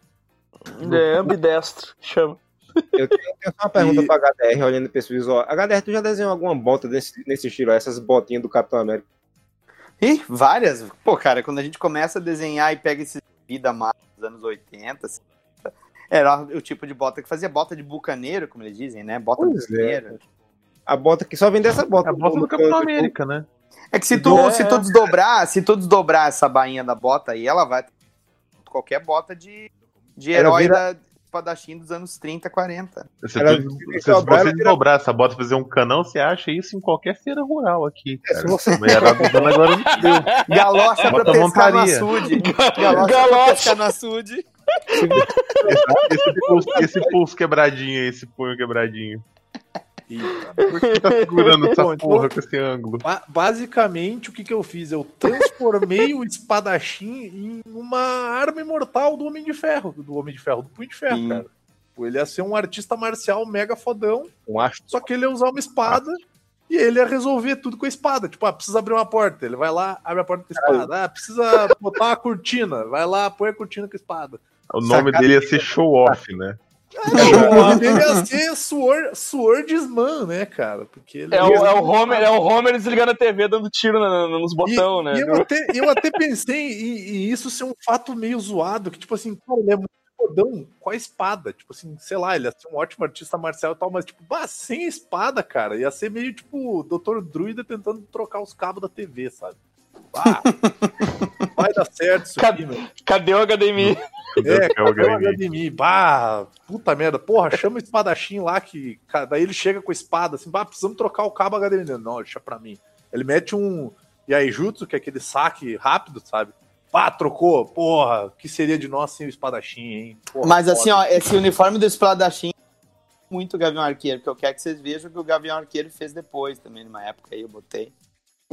É ambidestro. Chama. Eu tenho, eu tenho só uma pergunta E- pra HDR, olhando pra esse visual. HDR, tu já desenhou alguma bota desse, nesse estilo? Essas botinhas do Capitão América? Ih, várias. Pô, cara, quando a gente começa a desenhar e pega esse vida mais dos anos 80, assim, era o tipo de bota que fazia bota de bucaneiro, como eles dizem, né? Bota Pois é. bucaneiro. A bota que só vem dessa bota. A bota do Capitão América, né? É que se tu, É. se tu desdobrar, se tu desdobrar essa bainha da bota aí, ela vai qualquer bota de, de herói vira- da espadachim dos anos 30, 40. Se, Ela- tu, se se você dobrar essa bota e fazer um canão, você acha isso em qualquer feira rural aqui, É, cara. se você- era agora não deu. Galocha pra pescar no montaria. açude. Galocha, pra Galocha. pescar no açude. Esse pulso, esse pulso quebradinho aí, esse punho quebradinho. Por que tá segurando essa Bom, então- porra com esse ângulo? Ba- basicamente, o que, que eu fiz? Eu transformei o espadachim em uma arma imortal do Homem de Ferro. Do Homem de Ferro, do Punho de Ferro, Sim. cara. Ele ia ser um artista marcial mega fodão, Um astro. só que ele ia usar uma espada e ele ia resolver tudo com a espada. Tipo, ah, precisa abrir uma porta. Ele vai lá, abre a porta com a espada. Ah, precisa botar uma cortina. Vai lá, põe a cortina com a espada. O nome Sacada dele ia ser Show Off, né? O nome dele ia ser Sword, Swordsman, né, cara? Porque ele É o, é o Homer, é o Homer desligando a TV, dando tiro na- na- nos botão, e, né? e eu, até, eu até pensei em, em isso ser um fato meio zoado, que, tipo assim, cara, ele é muito fodão com a espada. Tipo assim, sei lá, ele ia ser um ótimo artista marcial e tal, mas, tipo, bah, sem espada, cara, ia ser meio tipo o Dr. Druida tentando trocar os cabos da TV, sabe? Ah, vai dar certo isso aqui, meu. Cadê o HDMI? É, o cadê o HDMI. Bah, puta merda. Porra, chama o espadachim lá que. Daí ele chega com a espada assim, bah, precisamos trocar o cabo HDMI. Não, deixa pra mim. Ele mete um Yaijutsu, que é aquele saque rápido, sabe? Pá, trocou. Porra, o que seria de nós sem o espadachim, hein? Porra, Mas foda. assim, ó, esse uniforme do espadachim é muito Gavião Arqueiro, porque eu quero que vocês vejam o que o Gavião Arqueiro fez depois também, numa época aí eu botei.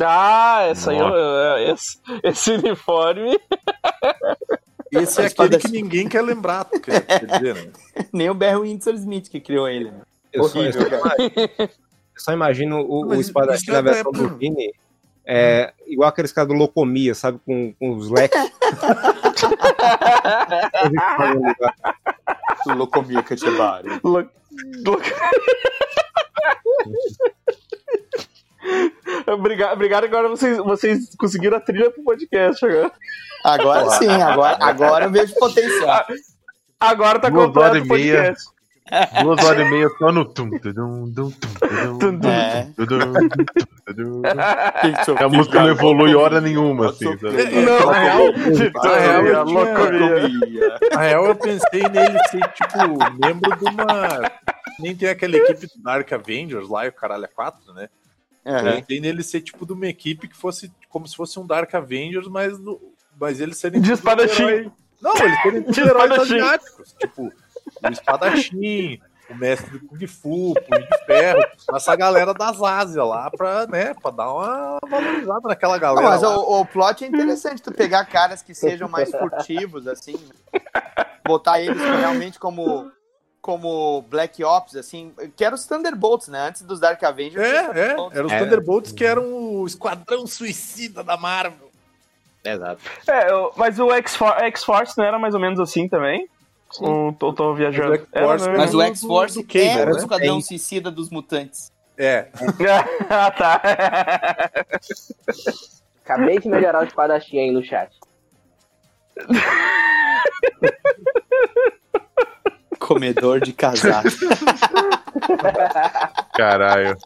Ah, essa aí, é- esse, esse uniforme. Esse é aquele que ninguém quer lembrar, quer, quer dizer, né? Nem o Barry Windsor Smith que criou ele, né? Eu só, eu Horrível, só imagino, eu só imagino o, Mas o espadachim isso na é versão da- do Vini. É, igual aqueles caras do Locomia, sabe? Com, com os leques. Locomia. Lo- lo- Obrigado, obrigado, agora vocês, vocês conseguiram a trilha pro podcast agora. Agora sim, agora, agora eu vejo potencial. Agora tá completo o e meia. podcast. Duas horas e meia só no tum, tudum, dum, tum, tudum. É. tudum, tudum. A música não evolui hora nenhuma, assim? Não, na real, na real, eu loucura. tinha- na real, eu pensei nele ser, tipo, membro de uma. Nem tem aquela equipe do Dark Avengers lá e o caralho é 4, né? Eu Aham. pensei nele ser, tipo, de uma equipe que fosse como se fosse um Dark Avengers, mas, no- mas eles serem. De espadachim. herói- Não, eles serem De heróis espadachim. asiáticos. Tipo, o espadachim, o mestre do Kung Fu, o Punho de Ferro, essa galera das Ásias lá pra, né, pra dar uma valorizada naquela Não, galera. mas lá. o, o plot é interessante, tu pegar caras que sejam mais furtivos, assim, botar eles realmente como, como Black Ops, assim, que eram os Thunderbolts, né? Antes dos Dark Avengers. É, é, eram os É. Thunderbolts que eram o esquadrão suicida da Marvel. Exato. É, mas o X-For- X-Force não era mais ou menos assim também? Ou tô, tô viajando? Mas o X-Force Era, né? Mas o do- X-Force é o né? esquadrão suicida dos mutantes. É, ah, tá. Acabei de melhorar o espadachim aí no chat. Comedor de casaco. Caralho.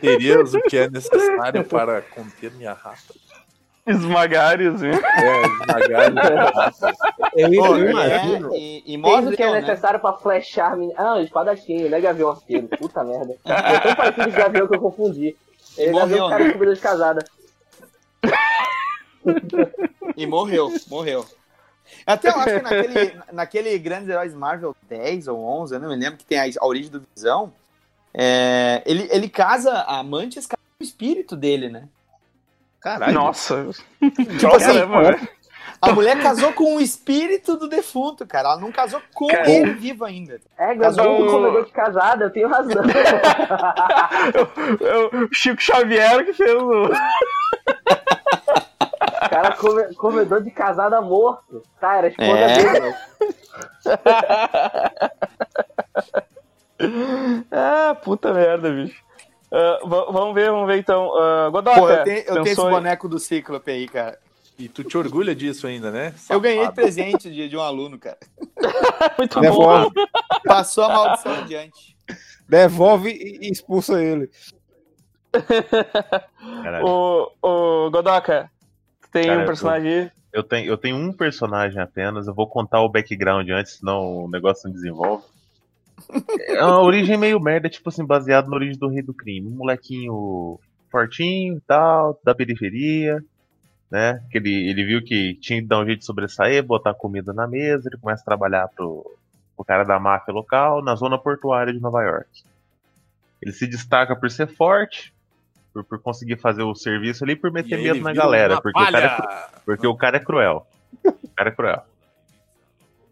terias o que é necessário para conter minha rata. Esmagário, assim. É, esmagar minha rata. Eu, eu é, imagino. e, e Fez morreu, o que é né? necessário pra flechar. men- Ah, espadachim, não é gavião arqueiro. Puta merda. É tão parecido com gavião que eu confundi. Ele é gavião cara né? de comida de casada. E morreu, morreu. Até eu acho que naquele, naquele Grandes Heróis Marvel 10 ou 11, eu não me lembro, que tem a, a origem do Visão, é, ele, ele casa a Mantis com o espírito dele, né? Caralho. Nossa. Tipo assim, Caramba, velho. a mulher casou com o espírito do defunto, cara. Ela não casou com Cara, ele vivo ainda. É, Casou com- com comedor de casada, eu tenho razão. O Chico Xavier que fez o. cara, come- comedor de casada morto. Tá, era a esposa É. dele, né? ah, puta merda, bicho. Va- vamos ver, vamos ver então. Uh, Godoka, Pô, eu tenho, eu tenho esse boneco do Cíclope aí, cara. E tu te orgulha disso ainda, né? Eu ganhei de Safado. presente de, de um aluno, cara. Muito bom. Passou a maldição adiante. devolve e e expulsa ele. Caralho. O, o Godoka, tem Cara, um personagem aí. Eu tenho, eu tenho um personagem apenas, eu vou contar o background antes, senão o negócio não desenvolve. É uma origem meio merda, tipo assim, baseado na origem do Rei do Crime. Um molequinho fortinho e tal, da periferia, né? Que ele, ele viu que tinha que dar um jeito de sobressair, botar comida na mesa, ele começa a trabalhar pro, pro cara da máfia local na zona portuária de Nova York. Ele se destaca por ser forte, por, por conseguir fazer o serviço ali, por meter medo na galera, porque o cara é porque o cara é cruel. O cara é cruel.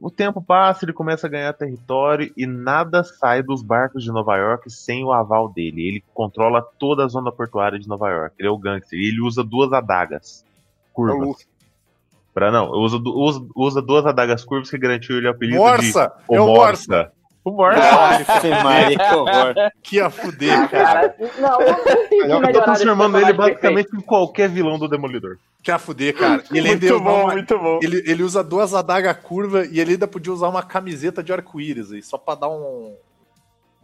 O tempo passa, ele começa a ganhar território e nada sai dos barcos de Nova York sem o aval dele. Ele controla toda a zona portuária de Nova York. Ele é o gangster. E ele usa duas adagas curvas. Pra não, usa, usa, usa duas adagas curvas que garantiu ele o apelido Morsa! de É o Morsa! Morsa. O Morsa. Ave Maria, que horror. Que a fuder, cara. Não, eu tô transformando ele basicamente em qualquer vilão do Demolidor. Que a fuder, cara. Ele Muito usa bom, uma- muito bom. Ele, ele usa duas adagas curva e ele ainda podia usar uma camiseta de arco-íris aí, só pra dar um.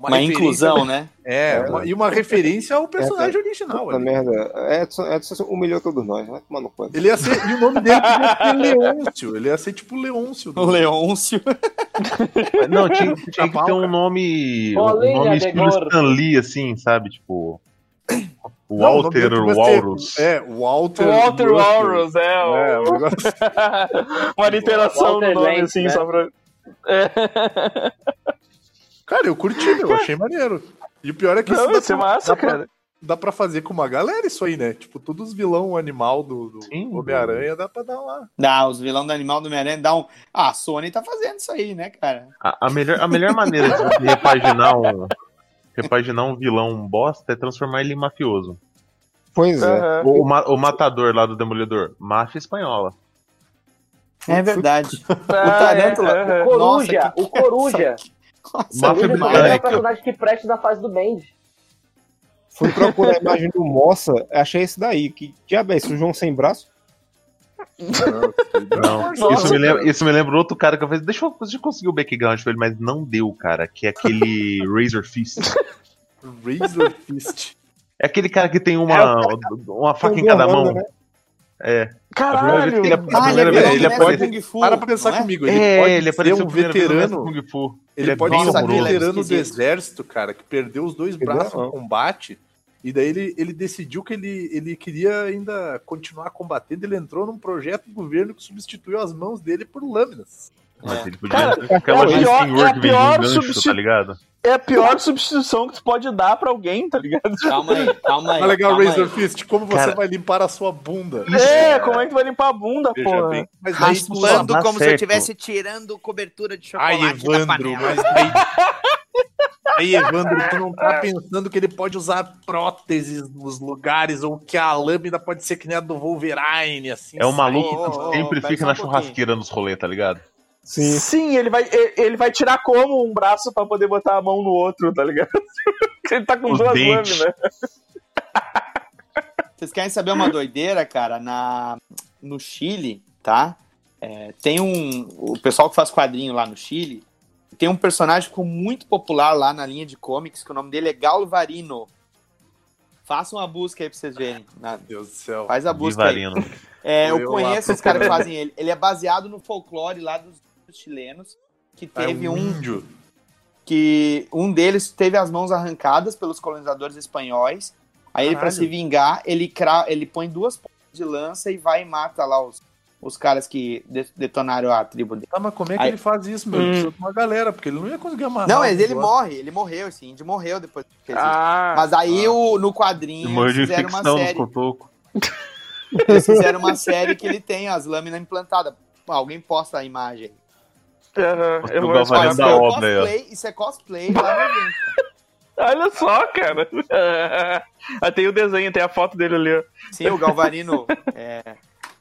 Uma referência- inclusão, né? É, uma- e uma referência ao personagem original. Puta ali. merda. Edson, Edson humilhou todos nós. Vai tomar no cu. Ele ia ser. E o nome dele podia ser Leôncio. Ele ia ser tipo Leôncio. O Leôncio. Não, tinha, tinha que ter um nome. Um nome de estilo. Stan Lee, assim, sabe? Tipo. Walter ser- Walrus. É, Walter. Walter. Walrus, é. É, o- um negócio Uma literação Walter do nome, Lance, assim, né? só pra. É. Cara, eu curti, eu achei maneiro. E o pior é que Não, dá isso é pra- massa, dá pra- cara. dá pra fazer com uma galera isso aí, né? Tipo, todos os vilão animal do, do Homem-Aranha dá pra dar lá. Dá, os vilão do animal do Homem-Aranha dá um. Ah, a Sony tá fazendo isso aí, né, cara? A, a melhor, a melhor maneira de repaginar um, repaginar um vilão um bosta é transformar ele em mafioso. Pois é. Aham. O, o ma- o matador lá do Demolidor, máfia espanhola. É verdade. Ah, Tarântula. é, aham. Coruja, Nossa, que- o Coruja. Nossa, Coruja demais, também é britânica. personagem que presta da fase do Bendy. Fui procurar a imagem do Moça, achei esse daí. Que diabo é isso? O João sem braço? Não, Nossa, isso, me lembra, isso me lembra outro cara que eu falei, deixa eu, deixa eu conseguir o background pra ele, mas não deu, cara, que é aquele Razor Fist. Razor Fist. É aquele cara que tem uma, uma faca em cada mão. Né? É. Caralho! Ele é- Ah, ele é primeira ele aparece- Mestre Kung Fu. Para pra pensar é? comigo, ele é, pode ele ser um veterano. Kung Fu. Ele é pode ser um é veterano do exército, cara, que perdeu os dois Perdeu braços no combate. E daí ele, ele decidiu que ele, ele queria ainda continuar combatendo. Ele entrou num projeto do governo que substituiu as mãos dele por lâminas. Mas ele podia Cara, ter aquela é a pior- Justin é a Word pior vendendo gancho, substitu- tá ligado? É a pior substituição que tu pode dar pra alguém, tá ligado? Calma aí, calma aí. Tá legal, calma Razor aí. Fist, como você Cara- vai limpar a sua bunda? É, como é que tu vai limpar a bunda, bem. Mas como se eu estivesse tirando cobertura de Ai, chocolate da Evandro, panela. mas aí... Aí, Evandro, tu não tá pensando que ele pode usar próteses nos lugares ou que a lâmina pode ser que nem a do Wolverine, assim. É o maluco que sempre pera fica na um pouquinho. churrasqueira nos rolês, tá ligado? Sim. Sim, ele vai, ele vai tirar como um braço pra poder botar a mão no outro, tá ligado? ele tá com Os duas dentes. lâminas. Vocês querem saber uma doideira, cara? Na, no Chile, tá? É, tem um. O pessoal que faz quadrinho lá no Chile tem um personagem ficou muito popular lá na linha de comics, que o nome dele é Galvarino. Façam uma busca aí pra vocês verem. Na- Meu Deus do céu. faz a busca aí. É, eu, Eu conheço os caras que fazem ele. Ele é baseado no folclore lá dos chilenos, que É teve um um índio. que um deles teve as mãos arrancadas pelos colonizadores espanhóis. Aí ele, pra Caralho. se vingar, ele, cra... ele põe duas pontas de lança e vai e mata lá os, os caras que de- detonaram a tribo dele. Tá, mas como é que Aí- ele faz isso, meu? Ele Hum. precisa de uma galera, porque ele não ia conseguir amarrar. Não, mas ele morre, ele morreu, esse índio morreu depois que fez isso. Ah, Mas aí o, no quadrinho eles fizeram uma série. Eles fizeram uma série que ele tem as lâminas implantadas. Alguém posta a imagem. Aham, eu O vou Galvarino falar. da é obra cosplay, isso é cosplay lá no evento. Olha só, cara. Ah, tem o desenho, tem a foto dele ali. ó. Sim, o Galvarino. é...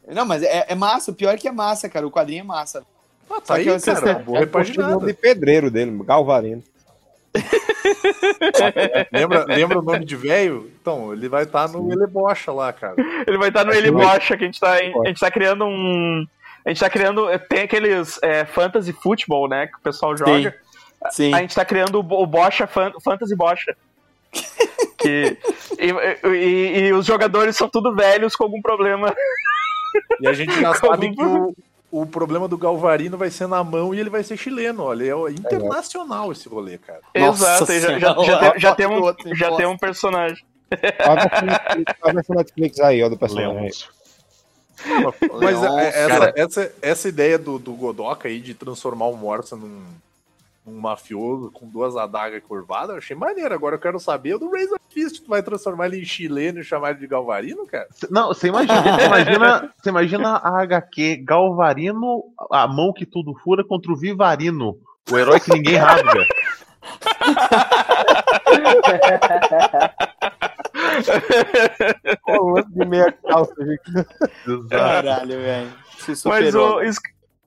Não, mas é, é massa. O pior é que é massa, cara. O quadrinho é massa. Ah, Só tá aí, que vocês cara. têm- Boa É o nome repaginada. de pedreiro dele, Galvarino. Lembra, lembra o nome de velho? Então, ele vai estar no Elebocha lá, cara. Ele vai estar no Ele Bocha, que a gente tá, a gente tá criando um. A gente tá criando. Tem aqueles é, fantasy futebol, né? Que o pessoal joga. Sim. A gente tá criando o Bo- o Bocha fan- Fantasy Bocha. que, e, e- e os jogadores são tudo velhos com algum problema. E a gente já sabe que o, o problema do Galvarino vai ser na mão e ele vai ser chileno. Olha, é internacional esse rolê, cara. Nossa Exato, já, já, já, tem, já, tem o um, já tem um personagem. Olha versão Netflix aí, ó, do personagem. Lemos. Mas Leon, é, essa, essa, essa ideia do, do Godoka aí de transformar o Morsa num, num mafioso com duas adagas curvadas, eu achei maneiro. Agora eu quero saber o do Razor Fist. Tu vai transformar ele em chileno e chamar ele de Galvarino, cara? Não, você imagina, você imagina, você imagina a HQ Galvarino, a mão que tudo fura contra o Vivarino, o herói que ninguém rasga. O lance de meia calça, gente. Caralho, velho. Mas, o, isso,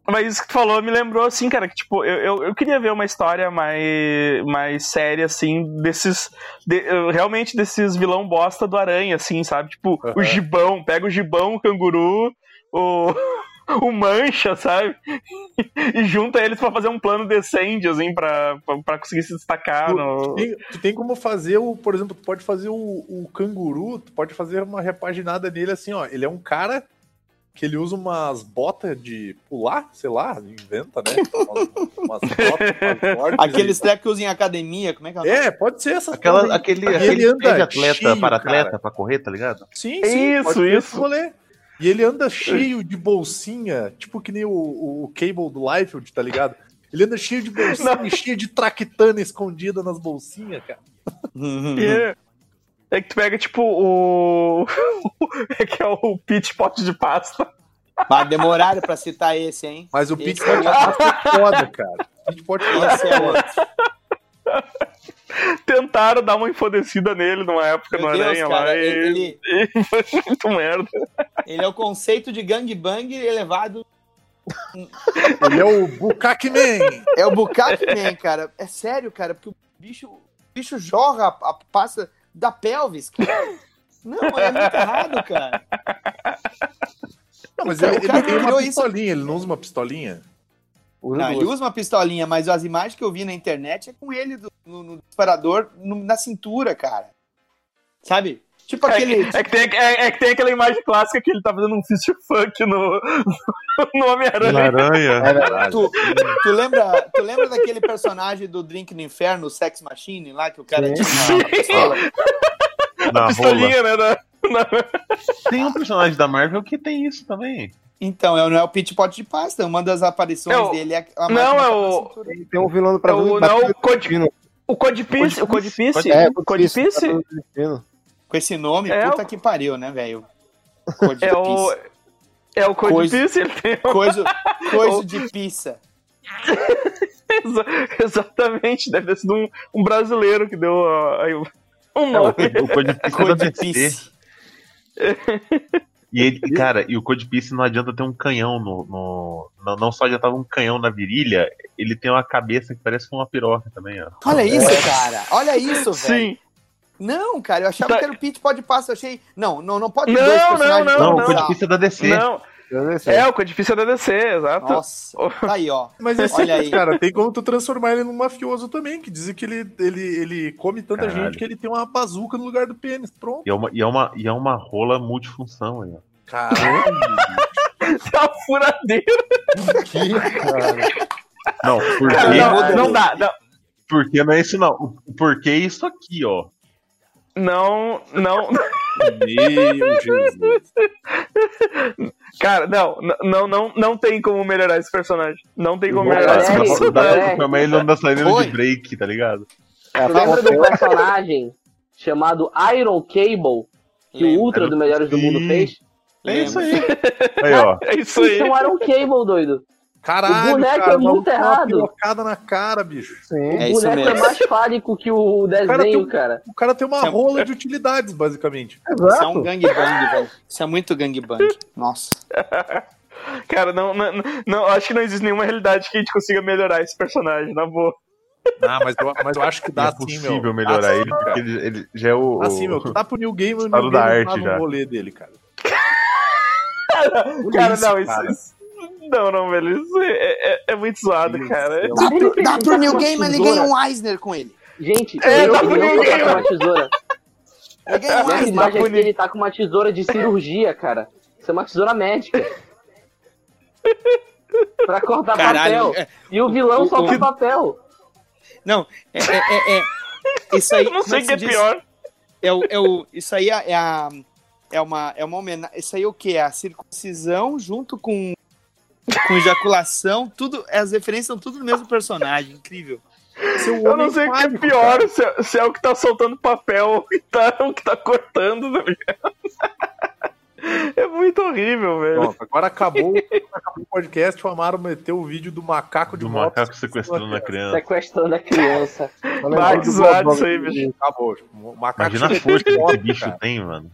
mas isso que tu falou me lembrou, assim, cara, que tipo, eu, eu, eu queria ver uma história mais, mais séria, assim, desses. de- realmente desses vilão bosta do Aranha, assim, sabe? Tipo, o Aham. gibão, pega o gibão, o canguru, o. O mancha, sabe? E junta eles pra fazer um plano decente, assim, pra, pra, pra conseguir se destacar. Tu, No... tu tem, tu tem como fazer o, por exemplo, tu pode fazer o, o canguru, tu pode fazer uma repaginada nele assim, ó. Ele é um cara que ele usa umas botas de pular, sei lá, inventa, né? Umas, umas botas, umas Aqueles trap que usam em academia, como é que é? É, pode ser essa Aquela, aquele E ele aquele de atleta cheio, para atleta cara. pra correr, tá ligado? Sim, sim. Isso, isso. rolê. E ele anda cheio de bolsinha, tipo que nem o, o Cable do Liefeld, tá ligado? Ele anda cheio de bolsinha, e cheio de traquitana escondida nas bolsinhas, cara. É, é que tu pega, tipo, o. é que é o pitch pot de pasta. Mas demoraram pra citar esse, hein? Mas o Esse Pete é pode é foda, cara. O Pete pode Esse é outro. Tentaram dar uma enfodecida nele numa época Meu no Deus, Aranha cara, lá e... ele- e foi muito merda. Ele é o conceito de gangbang elevado. Ele é o Bukaki Man. É o Bukaki Man, cara. É sério, cara, porque o bicho, o bicho jorra a, a pasta da pelvis, cara. Não, é muito errado, cara. Não, mas O ele, cara ele tem uma criou isso. pistolinha, ele não usa uma pistolinha? Usa Não, ele usa uma pistolinha, mas as imagens que eu vi na internet é com ele do- no, no disparador no- na cintura, cara. Sabe? Tipo É, aquele. que- é que tem, é, é que tem aquela imagem clássica que ele tá fazendo um fist funk no, no Homem-Aranha. Aranha. É verdade. Tu, tu lembra, tu lembra daquele personagem do Drink no Inferno, o Sex Machine, lá que o cara Sim. tinha uma pistola? Na rola. Pistolinha, né? da- na- Tem um personagem da Marvel que tem isso também. Então, é, não é o Pit Pot de Pasta, uma das aparições É o- dele é a Não, é o- cintura. Tem um vilão do É o, não, o Code, Destino. o Codipice, o Codipice, É, o Codipice Codipice. Destino. Com esse nome, É puta o- que pariu, né, velho? é o, é o Codipice, ele tem Coisa, coisa de pizza. Exa- Exatamente, deve ter sido um, um brasileiro que deu o- um É, nome. o, o Code É. E ele, cara, e o Code Piece não adianta ter um canhão no. no não, não só adiantava um canhão na virilha, ele tem uma cabeça que parece uma piroca também, ó. Olha isso, cara. Olha isso, velho. Sim. Não, cara, eu achava Tá- que era o Pit Pot de Pasta. Eu achei. Não, não, não pode Não, dois não, personagens não, tão Não, não. o Code. Piece é da DC. Não, não. É o Codipice é da DC, exato. Nossa, tá aí, ó. Mas esse Olha aí. cara, tem como tu transformar ele num mafioso também, que dizem que ele, ele, ele come tanta Caralho. gente que ele tem uma bazuca no lugar do pênis. Pronto. E é uma, e é uma, e é uma rola multifunção aí, ó. Caralho, É uma furadeira. que cara. Não, porque, Não, muda não, não dá, não. porque não é isso, não. O porquê é isso aqui, ó. Não, não, Meu Jesus. cara, não, não, não, não tem como melhorar esse personagem. Não tem como melhorar esse. Dá- personagem. dá- é. dá- Mas ele não dá saindo Foi. de break, tá ligado? É, lembra tá do personagem chamado Iron Cable que o. Ultra do Melhores do Mundo fez? É isso aí. Aí, ó. É isso aí. Isso é um Iron Cable, doido. Caralho, O boneco cara, é muito uma errado. pirocada na cara, bicho. Sim. É o isso boneco é mais fálico que o cara tem desenho, um- cara. O cara tem uma Isso é- rola de utilidades, basicamente. Isso é um Exato. gangbang, velho. Isso é muito gangbang. Nossa. Cara, não, não, não, acho que não existe nenhuma realidade que a gente consiga melhorar esse personagem, na boa. Ah, mas eu, mas eu acho que dá é sim, possível meu. melhorar Dá sim, ele, porque cara. ele, ele já é o. Dá sim, meu. Tu dá pro New Game, o New Game da não arte já. um rolê dele, cara. Cara, isso, não, isso, cara. isso- Não, não, velho. Isso é, é- é muito zoado, cara. Dá pro, Ele dá tá pro New Game, ele ganha um Eisner com ele. Gente, É, ele, tá ele não bonito, só tá hein, com uma tesoura. Ele ganha um Eisner. imagem é que ele tá com uma tesoura de cirurgia, cara. Isso é uma tesoura médica. pra cortar Caralho. papel. é- E o vilão o- solta o- papel. Não, é, é, é, é- Isso aí. Eu não sei o que é diz? pior. É o, é o, isso aí é, é a. É uma, é uma homenagem. Isso aí é o quê? É a circuncisão junto com, com ejaculação. Tudo, as referências são tudo no mesmo personagem. Incrível. Seu Eu não sei o que é pior, se é, se é o que tá soltando papel ou o que tá, o que tá cortando, tá? É muito horrível, velho. Agora acabou, acabou o podcast. O Amaro meteu o vídeo do macaco de Do moto. macaco sequestrando a criança. Sequestrando a criança. Vai, do Bob isso aí, bicho. Acabou. O macaco Imagina a força que de esse bicho cara. tem, mano.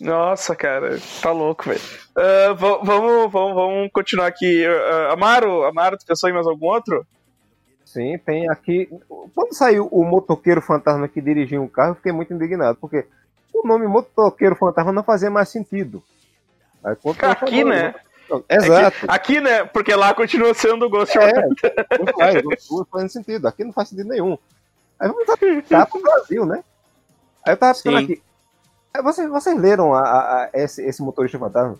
Nossa, cara, tá louco, velho. Va- vamos, vamos, vamos continuar aqui. Ah, Amaro, Amaro, tu pensou em mais algum outro? Sim, tem aqui. Quando saiu o motoqueiro fantasma que dirigia um carro, eu fiquei muito indignado, porque o nome motoqueiro fantasma não fazia mais sentido. Aí, Aqui, chamou, né? Exato. Aqui, né? Porque lá continua sendo o Ghost. É, não faz, não faz sentido. Aqui não faz sentido nenhum. Aí vamos adaptar pro Brasil, né? Aí eu tava pensando Sim. aqui. Aí Vocês, vocês leram a, a- a- esse, esse motorista fantasma?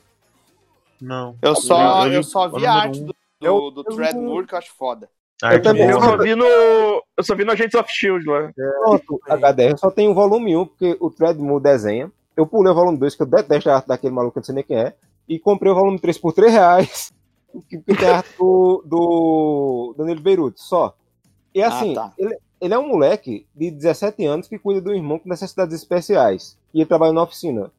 Não. Eu só, Eu- só vi a arte um. do, Eu- do, do eu- Thread Moore que eu acho foda. Ah, Eu também, Eu só vi no. Eu só vi no Agents of Shield lá. Pronto, HDR, eu só tenho o volume 1, porque o Treadmill desenha. Eu pulei o volume 2, que eu detesto a arte daquele maluco, eu não sei nem quem é. E comprei o volume 3 por 3 reais, que, que tem a arte do, do Danilo Beirute, só. E assim, Ah, tá. ele, ele é um moleque de 17 anos que cuida do irmão com necessidades especiais. E ele trabalha na oficina.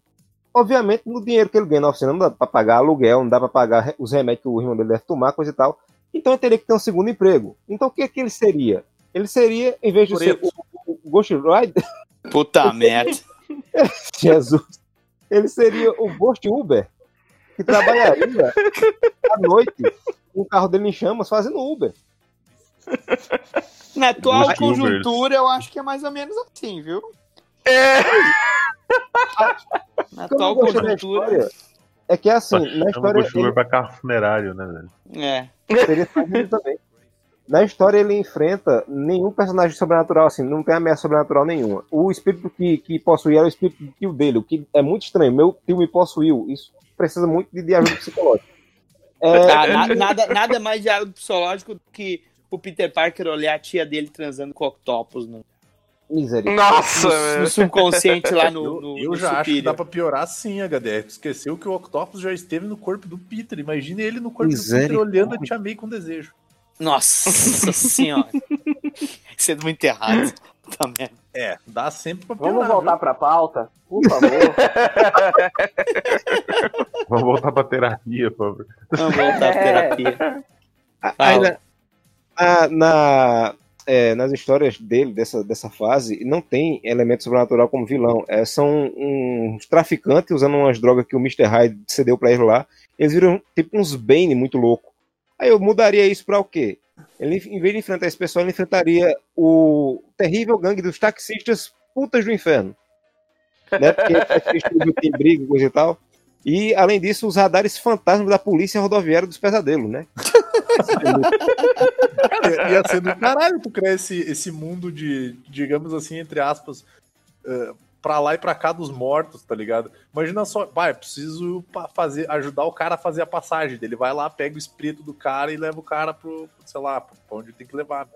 Obviamente, no dinheiro que ele ganha na oficina, não dá pra pagar aluguel, não dá pra pagar os remédios que o irmão dele deve tomar, coisa e tal. Então ele teria que ter um segundo emprego. Então o que, que ele seria? Ele seria, em vez de ser Toretto. o, o Ghost Rider, Puta merda. Jesus. Ele seria o Ghost Uber, que trabalharia à noite com o carro dele em chamas fazendo Uber. Na atual conjuntura, eu acho que é mais ou menos assim, viu? É, Na O da conjuntura. história É que assim, na Chama o história. Sugar pra carro funerário, né, velho? É. Ele seria sabido também. Na história ele enfrenta nenhum personagem sobrenatural, assim, não tem ameaça sobrenatural nenhuma. O espírito que, que possuía era o espírito do tio dele, o que é muito estranho. Meu tio me possuiu. Isso precisa muito de, de ajuda psicológica. É, Ah, na- nada, nada mais de algo psicológico do que o Peter Parker olhar a tia dele transando com octopus no, misericórdia. Nossa, no velho. subconsciente lá no, Eu, no, eu no já acho que Superior. dá pra piorar sim, HDR. Tu esqueceu que o Octopus já esteve no corpo do Peter. Imagine ele no corpo do Peter olhando a Tia May com desejo. Nossa senhora. Sendo muito errado. Merda. É, dá sempre pra piorar. Vamos voltar pra pauta, por favor. Vamos voltar pra terapia, favor. Vamos voltar pra É. terapia. Aí, na, a- na- é, nas histórias dele, dessa, dessa fase, não tem elemento sobrenatural como vilão. É, são uns traficantes usando umas drogas que o Mr. Hyde cedeu pra ele lá. Eles viram tipo uns Bane muito louco. Aí eu mudaria isso pra o quê? Ele, em vez de enfrentar esse pessoal, ele enfrentaria o terrível gangue dos taxistas putas do inferno. Né? Porque taxista tem briga, coisa e tal. E, além disso, os radares fantasmas da polícia rodoviária dos pesadelos, né? Cara, ia ser do caralho tu criar esse, esse mundo de, digamos assim, entre aspas, eh, pra lá e pra cá dos mortos, tá ligado? Imagina só, vai, preciso fazer, ajudar o cara a fazer a passagem dele. Vai lá, pega o espírito do cara e leva o cara pro, sei lá, pra onde tem que levar.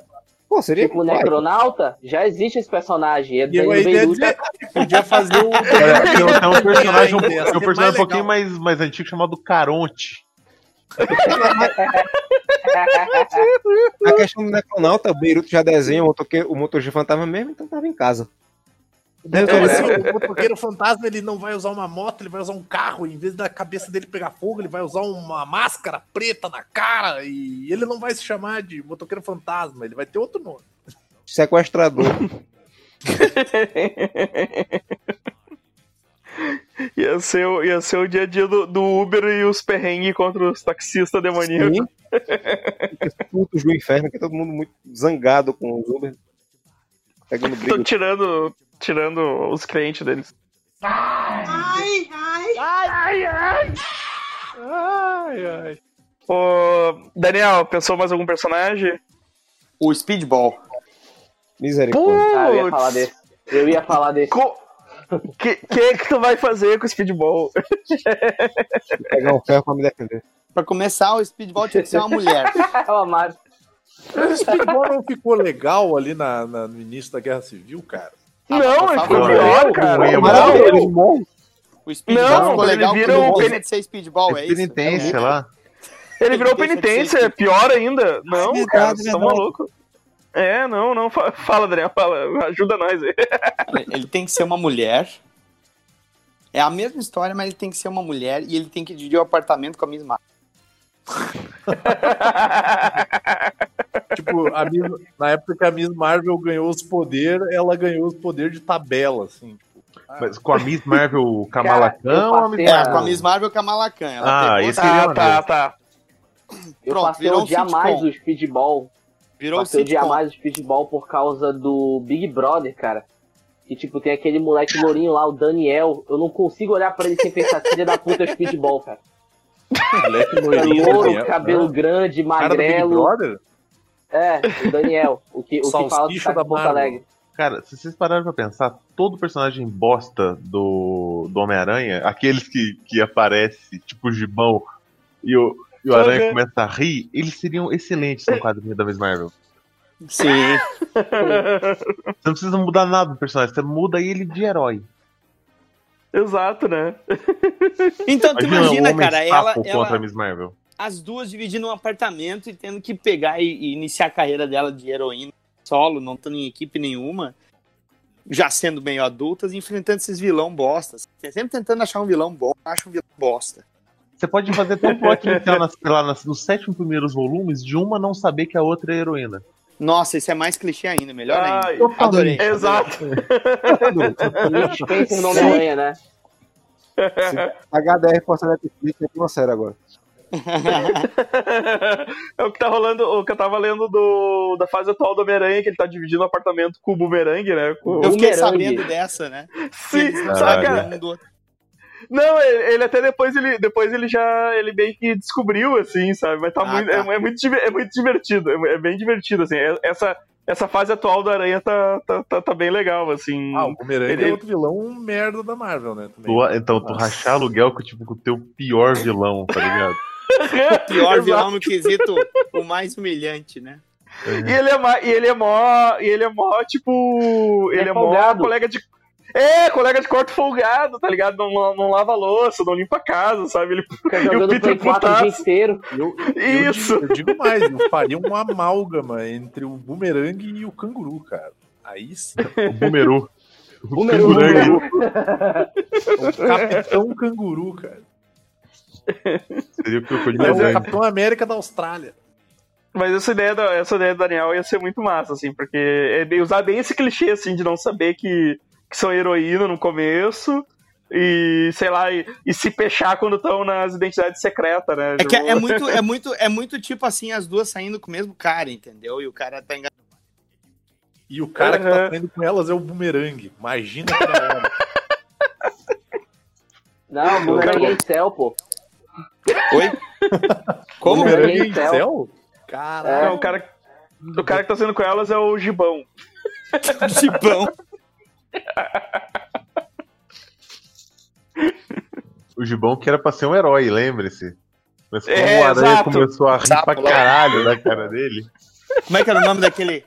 Pô, seria tipo, o Necronauta, já existe esse personagem. É E eu podia fazer o. Olha, tem, tem um personagem, um, um personagem um pouquinho mais, mais antigo chamado Caronte. A questão do Necronauta, o Beirute já desenha o motoqueiro, o motorista fantasma mesmo, então tava em casa. Então, É. assim, o motoqueiro fantasma ele não vai usar uma moto, ele vai usar um carro. Em vez da cabeça dele pegar fogo, ele vai usar uma máscara preta na cara. E ele não vai se chamar de motoqueiro fantasma, ele vai ter outro nome. Sequestrador. Ia ser, o- ia ser o dia a dia do, do Uber e os perrengues contra os taxistas demoníacos. Putos do inferno, que é todo mundo muito zangado com os Uber. Pegando Tô briga. tirando, tirando os clientes deles. Ai, ai. Ô, Daniel, pensou mais algum personagem? O Speedball. Misericórdia. Ah, eu ia falar desse. Eu ia falar desse. co- que, que é que tu vai fazer com o speedball? Pegar um ferro pra me defender. Pra começar, o Speedball tinha que ser uma mulher. É uma Mari. O Speedball não ficou legal ali na, na- no início da Guerra Civil, cara. não, por ele ficou pior, Não, cara. não é Não, ele morre. O Speedball Não, ficou ele legal vira porque o não peni- de ser Speedball, é isso? Penitência lá. Ele virou penitência, é pior ainda. Não, verdade, cara, vocês estão malucos. É, não, não. fa- Fala, Daniel, fala. Ajuda nós aí. Ele tem que ser uma mulher. É a mesma história, mas ele tem que ser uma mulher e ele tem que dividir o apartamento com a Miss Marvel. Tipo, a Miss- na época que a Miss Marvel ganhou os poderes, ela ganhou os poderes de tabela, assim. Tipo, ah, Mas com a Miss Marvel Kamala Cara, eu Khan ou a É, Ah. com a Miss Marvel Kamala Khan. Ela Ah, pegou, esse queria Tá, tá, tá. Eu Pronto, passei um sitcom. mais o speedball. Virou o Passei a odiar sitcom. mais o speedball por causa do Big Brother, cara. Que tipo, tem aquele moleque lourinho lá, o Daniel. Eu não consigo olhar pra ele sem pensar, filha da puta, é o speedball, cara. moleque É louro, Daniel. cabelo grande, Cara do Big magrelo. Brother? É, o Daniel. O que, o que fala do Saco da Porto. Alegre. Cara, se vocês pararem pra pensar, todo personagem bosta do, do Homem-Aranha, aqueles que, que aparece, tipo o Gibão, e o, e o Aranha começa a rir, eles seriam excelentes no quadrinho da Miss Marvel. Sim. Você não precisa mudar nada do personagem, você muda ele de herói. Exato, né? Então, tu imagina, o Homem cara, ela, ela, contra a Miss Marvel. as duas dividindo um apartamento e tendo que pegar e, e iniciar a carreira dela de heroína solo, não estando em equipe nenhuma, já sendo meio adultas, enfrentando esses vilão bostas. Sempre tentando achar um vilão bom, acha um vilão bosta. Você pode fazer até um plot inicial nas, lá, nas- nos sete primeiros volumes de uma não saber que a outra é heroína. Nossa, isso é mais clichê ainda, melhor Ai, ainda. Adorei. Exato. Spencer no Homem-Aranha, né? HDR força Netflix tem uma série agora. é o que tá rolando, o que eu tava lendo do, da fase atual do Homem-Aranha, que ele tá dividindo o apartamento com o bumerangue, né? Com... Eu fiquei Bumerangue. sabendo dessa, né? Sim, um do outro. Não, ele, ele até depois ele, depois ele já ele meio que descobriu, assim, sabe? Mas tá Ah, muito, tá. É, é muito, é muito divertido, é, é bem divertido, assim. É- Essa, essa fase atual do Aranha tá, tá, tá, tá bem legal, assim. Ah, o Boomerang Ele- é outro vilão merda da Marvel, né? Também. Tu- então, tu Nossa. rachar aluguel com, tipo, com o teu pior vilão, tá ligado? Pior Exato. vilão no quesito, o mais humilhante, né? E ele é, e ele é mó. E ele é mó, tipo. Ele É é mó colega de. É, colega de quarto folgado, tá ligado? Não, não, não lava louça, não limpa a casa, sabe? Ele, Fica E o jogando Play 4 o dia inteiro. Eu, eu Isso! digo, eu digo mais, eu faria um amálgama entre o Boomerang e o canguru, cara. Aí sim, O Boomerang. O. Canguru. o Capitão Canguru, cara. Seria o crocodilo é o. Capitão América da Austrália. Mas essa ideia, da, essa ideia do Daniel ia ser muito massa, assim, porque é usar bem esse clichê, assim, de não saber que, que são heroína no começo. E, sei lá, e, e se fechar quando estão nas identidades secretas, né? É que é, é muito, é muito, é muito tipo assim, as duas saindo com o mesmo cara, entendeu? E o cara tá enganado. E o cara que Aham. tá saindo com elas é o Boomerang. Imagina que da. Não, o Boomerang é incel, pô. Oi? Como? Boomerang é em incel. céu? Caralho. não, o, cara, o cara que tá sendo com elas é o Gibão. Gibão. O Gibão que era pra ser um herói, lembre-se. Mas como É, o Aranha exato. começou a rir Sapo pra lá. caralho da cara dele. Como é que era o nome daquele.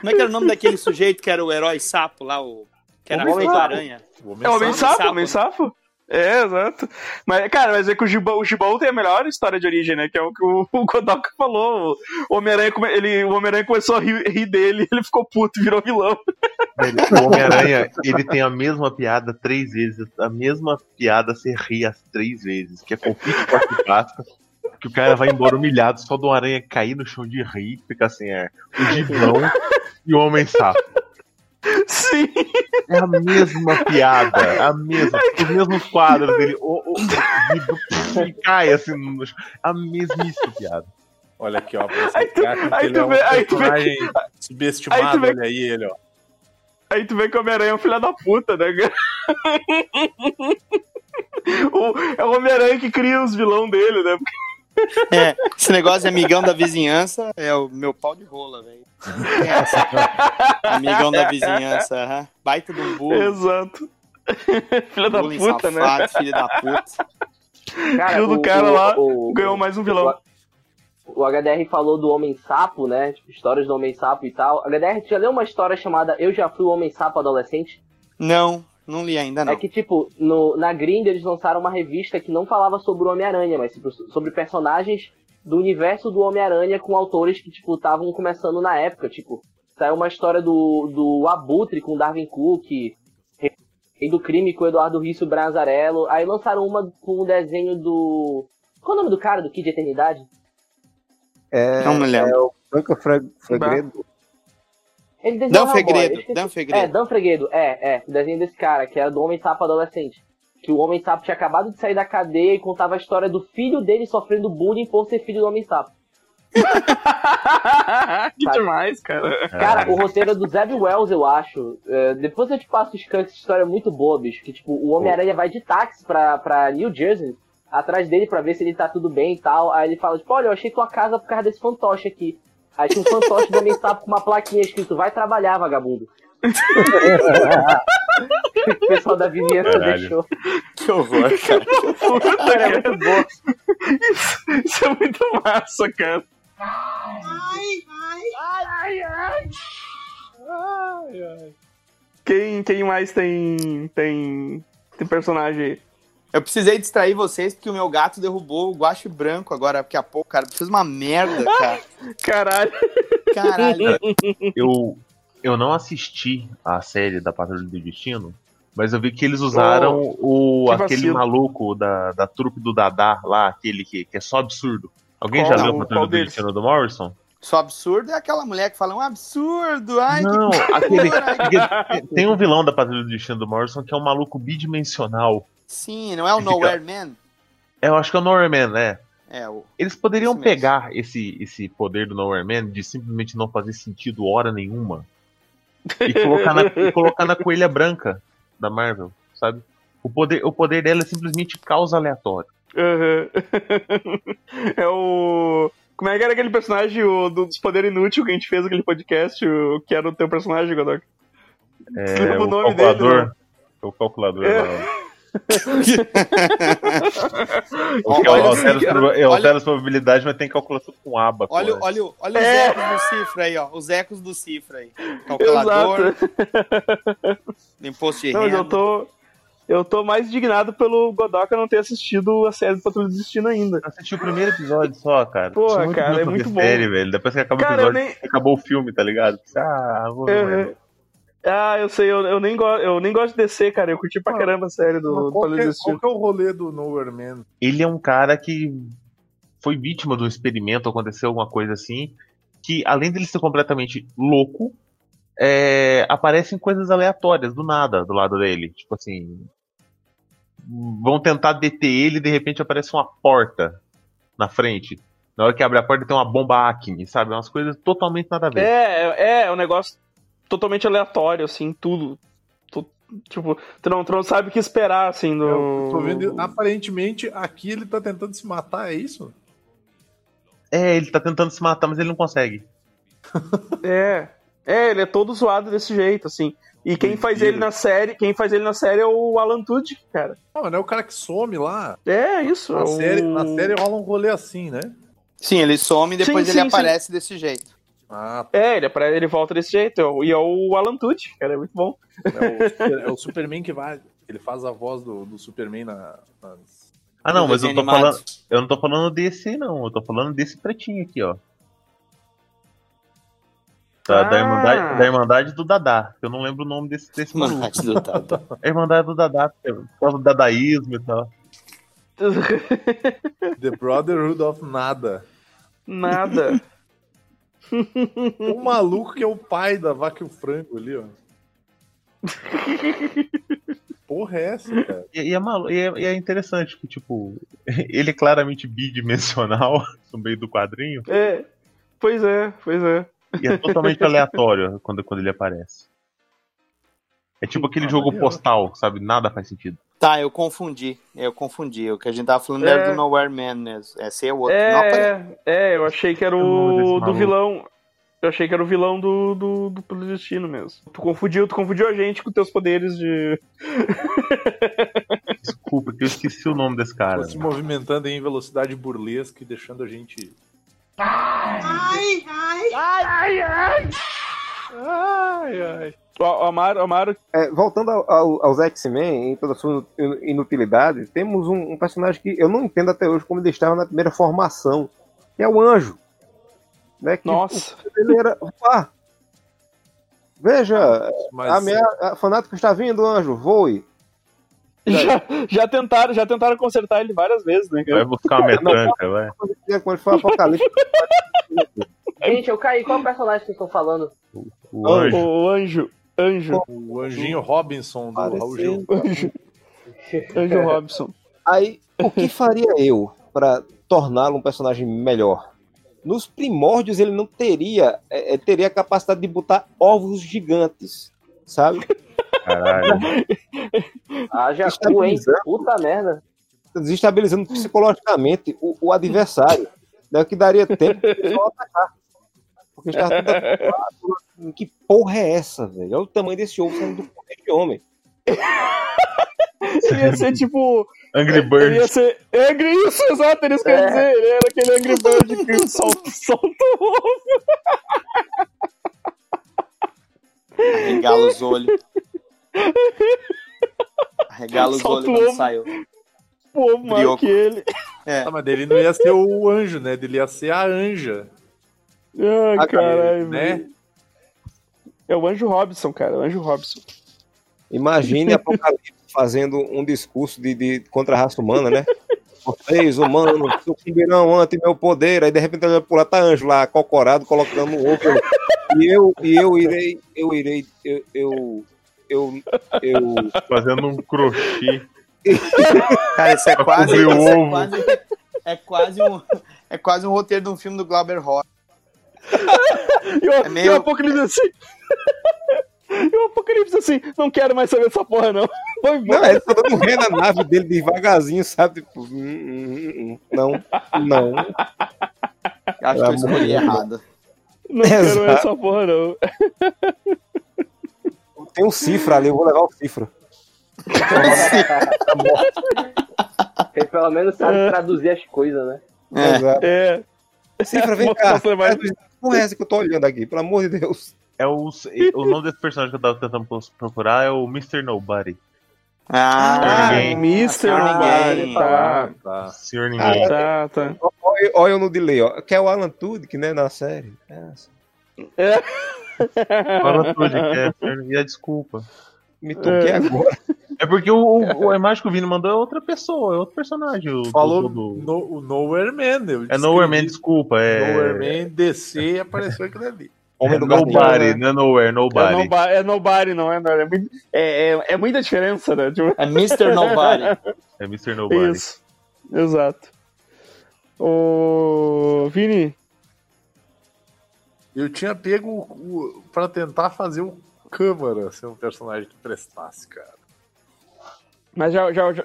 Como é que era o nome daquele sujeito que era o herói sapo lá, o. Que era Homem feito Sapo. aranha? O É o Homem Sapo, Sapo, Homem Sapo. É, exato. Mas, cara, mas é que o Gibão, o Gibão tem a melhor história de origem, né? Que é o que o, o Kodoka falou. O Homem-Aranha ele- o Homem-Aranha começou a rir, rir dele, ele ficou puto virou vilão. O Homem-Aranha, ele tem a mesma piada três vezes. A mesma piada se ri as três vezes. Que é conflito com casca Que o cara vai embora humilhado só do Aranha cair no chão de rir, ficar assim, é. O Gibão e o Homem-Sapo. Sim. É a mesma piada, a mesma, os mesmos quadros dele, o, o, e cai assim no chão. A mesmíssima piada. Olha aqui, ó. Pra você Aí tu- ficar com que aí ele tu é um vê- aí tu vê- personagem aí subestimado. tu vê- Olha aí ele, ó. Aí tu vê que o Homem-Aranha é um filho da puta, né? o, é o Homem-Aranha que cria os vilão dele, né? É, esse negócio de amigão da vizinhança é o meu pau de rola, velho. É, amigão da vizinhança, aham. baita um burro. Exato. filho da puta, né? safado, filho da puta. Cara, Rio do o- cara o- lá o- Ganhou mais um vilão. O HDR falou do Homem-Sapo, né? Tipo, histórias do Homem-Sapo e tal. HDR, tu já leu uma história chamada Eu Já Fui o Homem-Sapo Adolescente? Não, não li ainda não. É que, tipo, no, na Grind eles lançaram uma revista que não falava sobre o Homem-Aranha, mas tipo, sobre personagens do universo do Homem-Aranha com autores que, tipo, estavam começando na época. Tipo, saiu uma história do, do Abutre com Darwin Cook, Rei do Crime com Eduardo Rício Branzarello. Aí lançaram uma com o desenho do... Qual é o nome do cara do Kid Eternidade? É, Não me lembro. é o Franca Fra- Fregredo. Ele desenhou Dan Hellboy, eu Fegredo, esqueci- Dan É. Dan Fregredo, é, é, o desenho desse cara, que era do Homem Sapo adolescente. Que o Homem Sapo tinha acabado de sair da cadeia e contava a história do filho dele sofrendo bullying por ser filho do Homem Sapo. que demais, cara. Cara, o roteiro é do Zeb Wells, eu acho. É, depois eu te passo os cantos, essa história é muito boa, bicho. Que tipo, o Homem-Aranha vai de táxi pra, pra New Jersey, atrás dele pra ver se ele tá tudo bem e tal. Aí ele fala, tipo, olha, eu achei tua casa por causa desse fantoche aqui. Aí tinha um fantoche do Homem Sapo com uma plaquinha escrito, vai trabalhar, vagabundo. o pessoal da vizinhança Caralho. deixou. Que horror, cara. Puta, é muito bom. Isso, isso é muito massa, cara. Quem, quem mais tem, tem, tem personagem aí? Eu precisei distrair vocês porque o meu gato derrubou o guache branco agora, daqui a pouco, cara. Fez uma merda, cara. Caralho. Caralho. Eu, eu não assisti a série da Patrulha do Destino, mas eu vi que eles usaram o que aquele vacilo. maluco da, da trupe do Dadá lá, aquele que, que é só absurdo. Alguém Qual? já leu Não, a Patrulha do? Destino do Morrison? Só absurdo é aquela mulher que fala um absurdo. Ai, Não, que aquele. porque tem um vilão da Patrulha do Destino do Morrison que é um maluco bidimensional. Sim, não é o Fica- Nowhere Man? Eu acho que é o Norman, né? É, o. Eles poderiam mesmo. pegar esse, esse poder do Nowhere Man de simplesmente não fazer sentido hora nenhuma e colocar na, e colocar na coelha branca da Marvel, sabe? O poder, o poder dela é simplesmente caos aleatório. Aham. é o. Como é que era aquele personagem o, do- dos Poderes Inúteis que a gente fez aquele podcast? O, que era o teu personagem, Godok? É, o o nome calculador. dele? né? o calculador. É. lá. O que Olha altera, assim, as olha- probabilidades, mas tem calculação com aba. Olha, pô. olha, o- olha É. os ecos do cifra aí, ó. Os ecos do cifra aí. Calculador, imposto de Não, renda. eu tô. Eu tô mais indignado pelo Godoka não ter assistido a série do Patrulha do Destino ainda. Eu assisti o primeiro episódio só, cara. Porra, Tinha cara, é muito bom. série, velho. Depois que acaba o Cara, eu episódio, nem. acabou o filme, tá ligado? Ah, vou ver. Uhum. Ah, eu sei, eu, eu, nem go... eu nem gosto de descer, cara. Eu curti pra Ah, caramba a série do, Qual, que do é, qual que é o rolê do Nowhere Man? Ele é um cara que foi vítima de um experimento, aconteceu alguma coisa assim, que além dele ser completamente louco, é, aparecem coisas aleatórias do nada do lado dele. Tipo assim. Vão tentar deter ele e de repente aparece uma porta na frente. Na hora que abre a porta tem uma bomba Acme, sabe? Umas coisas totalmente nada a ver. É, é, é um negócio totalmente aleatório, assim, tudo. Tu- tipo, tu não, tu não sabe o que esperar, assim, do. Eu tô vendo, aparentemente, aqui ele tá tentando se matar, é isso? É, ele tá tentando se matar, mas ele não consegue. É. É, ele é todo zoado desse jeito, assim. E quem faz Mentira. ele na série, quem faz ele na série é o Alan Tudyk, cara. Ah, mas não é o cara que some lá. É isso. Na, é o- série, na série rola um rolê assim, né? Sim, ele some e depois Sim, ele sim, sim. aparece desse jeito. Ah, tá. É, ele, apare- ele volta desse jeito. é E é o Alan Tudyk, cara, é muito bom. É o, é o Superman que vai. Ele faz a voz do, do Superman na, nas. Ah, não, mas eu tô falando. Eu não tô falando desse, não. Eu tô falando desse pretinho aqui, ó. Da, da, Ah. irmandade, da Irmandade do Dadá. Eu não lembro o nome desse, desse maluco. Maldade do. A Irmandade do Dadá, por causa do dadaísmo e tal. The Brotherhood of Nada. Nada. O maluco que é o pai da vaca e o frango ali, ó. Porra, é essa, cara? E, e é malu- e é, e é interessante que, tipo, ele é claramente bidimensional no meio do quadrinho É. Pois é, pois é. e é totalmente aleatório quando, quando ele aparece. É tipo aquele Ah, jogo postal, sabe? Nada faz sentido. Tá, eu confundi. Eu confundi. O que a gente tava falando É. era do Nowhere Man mesmo. Esse é o outro. Não, É, é, eu achei que era lembro o do vilão. Eu achei que era o vilão do, do, do Pelo Destino mesmo. Tu confundiu, tu confundiu a gente com teus poderes de. Desculpa, que eu esqueci o nome desse cara. Tô se movimentando em velocidade burlesca e deixando a gente. Ai, ai. O o Amaro, o Amaro É, voltando ao- ao- aos X-Men, em toda a sua inu- inutilidade, temos um, um personagem que eu não entendo até hoje como ele estava na primeira formação, que é o Anjo. Né, que Nossa. Ele era. Ah, veja, Mas a minha a fanático está vindo, Anjo, voe. Já, já tentaram, já tentaram consertar ele várias vezes, né? Vai buscar uma metranca, vai. Quando ele foi apocalipse. Gente, eu caí. Qual personagem que vocês estão falando? O anjo. O anjo. Anjo. o anjinho Robinson do Raul Gil. Anjo. Anjo Robson. Aí, o que faria eu para torná-lo um personagem melhor? Nos primórdios ele não teria, é, é, teria a capacidade de botar ovos gigantes, sabe? Caralho. Haja cu, hein? Puta merda. Desestabilizando psicologicamente o, o adversário, né, que daria tempo de pessoal atacar. Porque estava tudo acostumado. Que porra é essa, velho? Olha o tamanho desse ovo saindo do poder de homem. Ele ia ser tipo. Angry Ele ia ser. Angry, isso, exato, era isso que eu ia É. dizer. Ele era aquele Angry Bird que solta, solta o ovo. Arregala os olhos. Arregala os olhos quando saiu. Ovo maior que ele. É. Ah, mas dele não ia ser o anjo, né? Dele ia ser a anja. Ai, Ah, caralho. né? velho. É o Anjo Robson, cara. O Anjo Robson. Imagine Apocalipse fazendo um discurso de, de contra a raça humana, né? Vocês, humanos, sucumbirão ante meu poder. Aí de repente ele vai pular, tá anjo lá, cocorado, colocando um ovo. E eu, e eu irei, eu irei, eu, eu, eu, eu Fazendo um crochê. Cara, isso é quase, isso é ovo. quase. É quase um. É quase um roteiro de um filme do Glauber Rocha. E o, É meio- e o Apocalipse assim. E o Apocalipse assim, não quero mais saber dessa porra, não. Foi Não, embora. ele tá dando ré na nave dele devagarzinho, sabe? Tipo, hum, hum, hum, não, não. Acho que eu escolhi errado. Não quero mais Exato. essa porra, não. Tem um cifra ali, eu vou levar o cifra. Ele pelo menos sabe É. traduzir as coisas, né? É. Exato. É. Cifra, vem cá. Porra, é essa que eu tô olhando aqui, pelo amor de Deus. É o, o nome desse personagem que eu tava tentando procurar é o Mr. Nobody. Ah, Ah, Ninguém. Mr. Nobody, Ninguém. tá. Tá. Senhor Ninguém. Ah, Tá, tá. Olha, olha no delay, ó. Que é o Alan Tudyk, né, na série. É, tudo, que é. E a desculpa. me toquei agora. É porque o, o- a imagem que o Vini mandou é outra pessoa, é outro personagem. O, Falou do, do- no, o Nowhere Man. eu É Nowhere Man, desculpa. É, Nowhere Man, DC e apareceu aquilo ali. é Homem do gato. Nobody, não é Nowhere, É Nobody. nobody, é nobody, não é? Não, é, muito- é, é, é muita diferença, né? Tipo, É Mr. Nobody. É Mr. Nobody. isso. Exato. Ô, Vini, Eu tinha pego o, o, pra tentar fazer o Câmara ser um personagem que prestasse, cara. Mas já. já, já,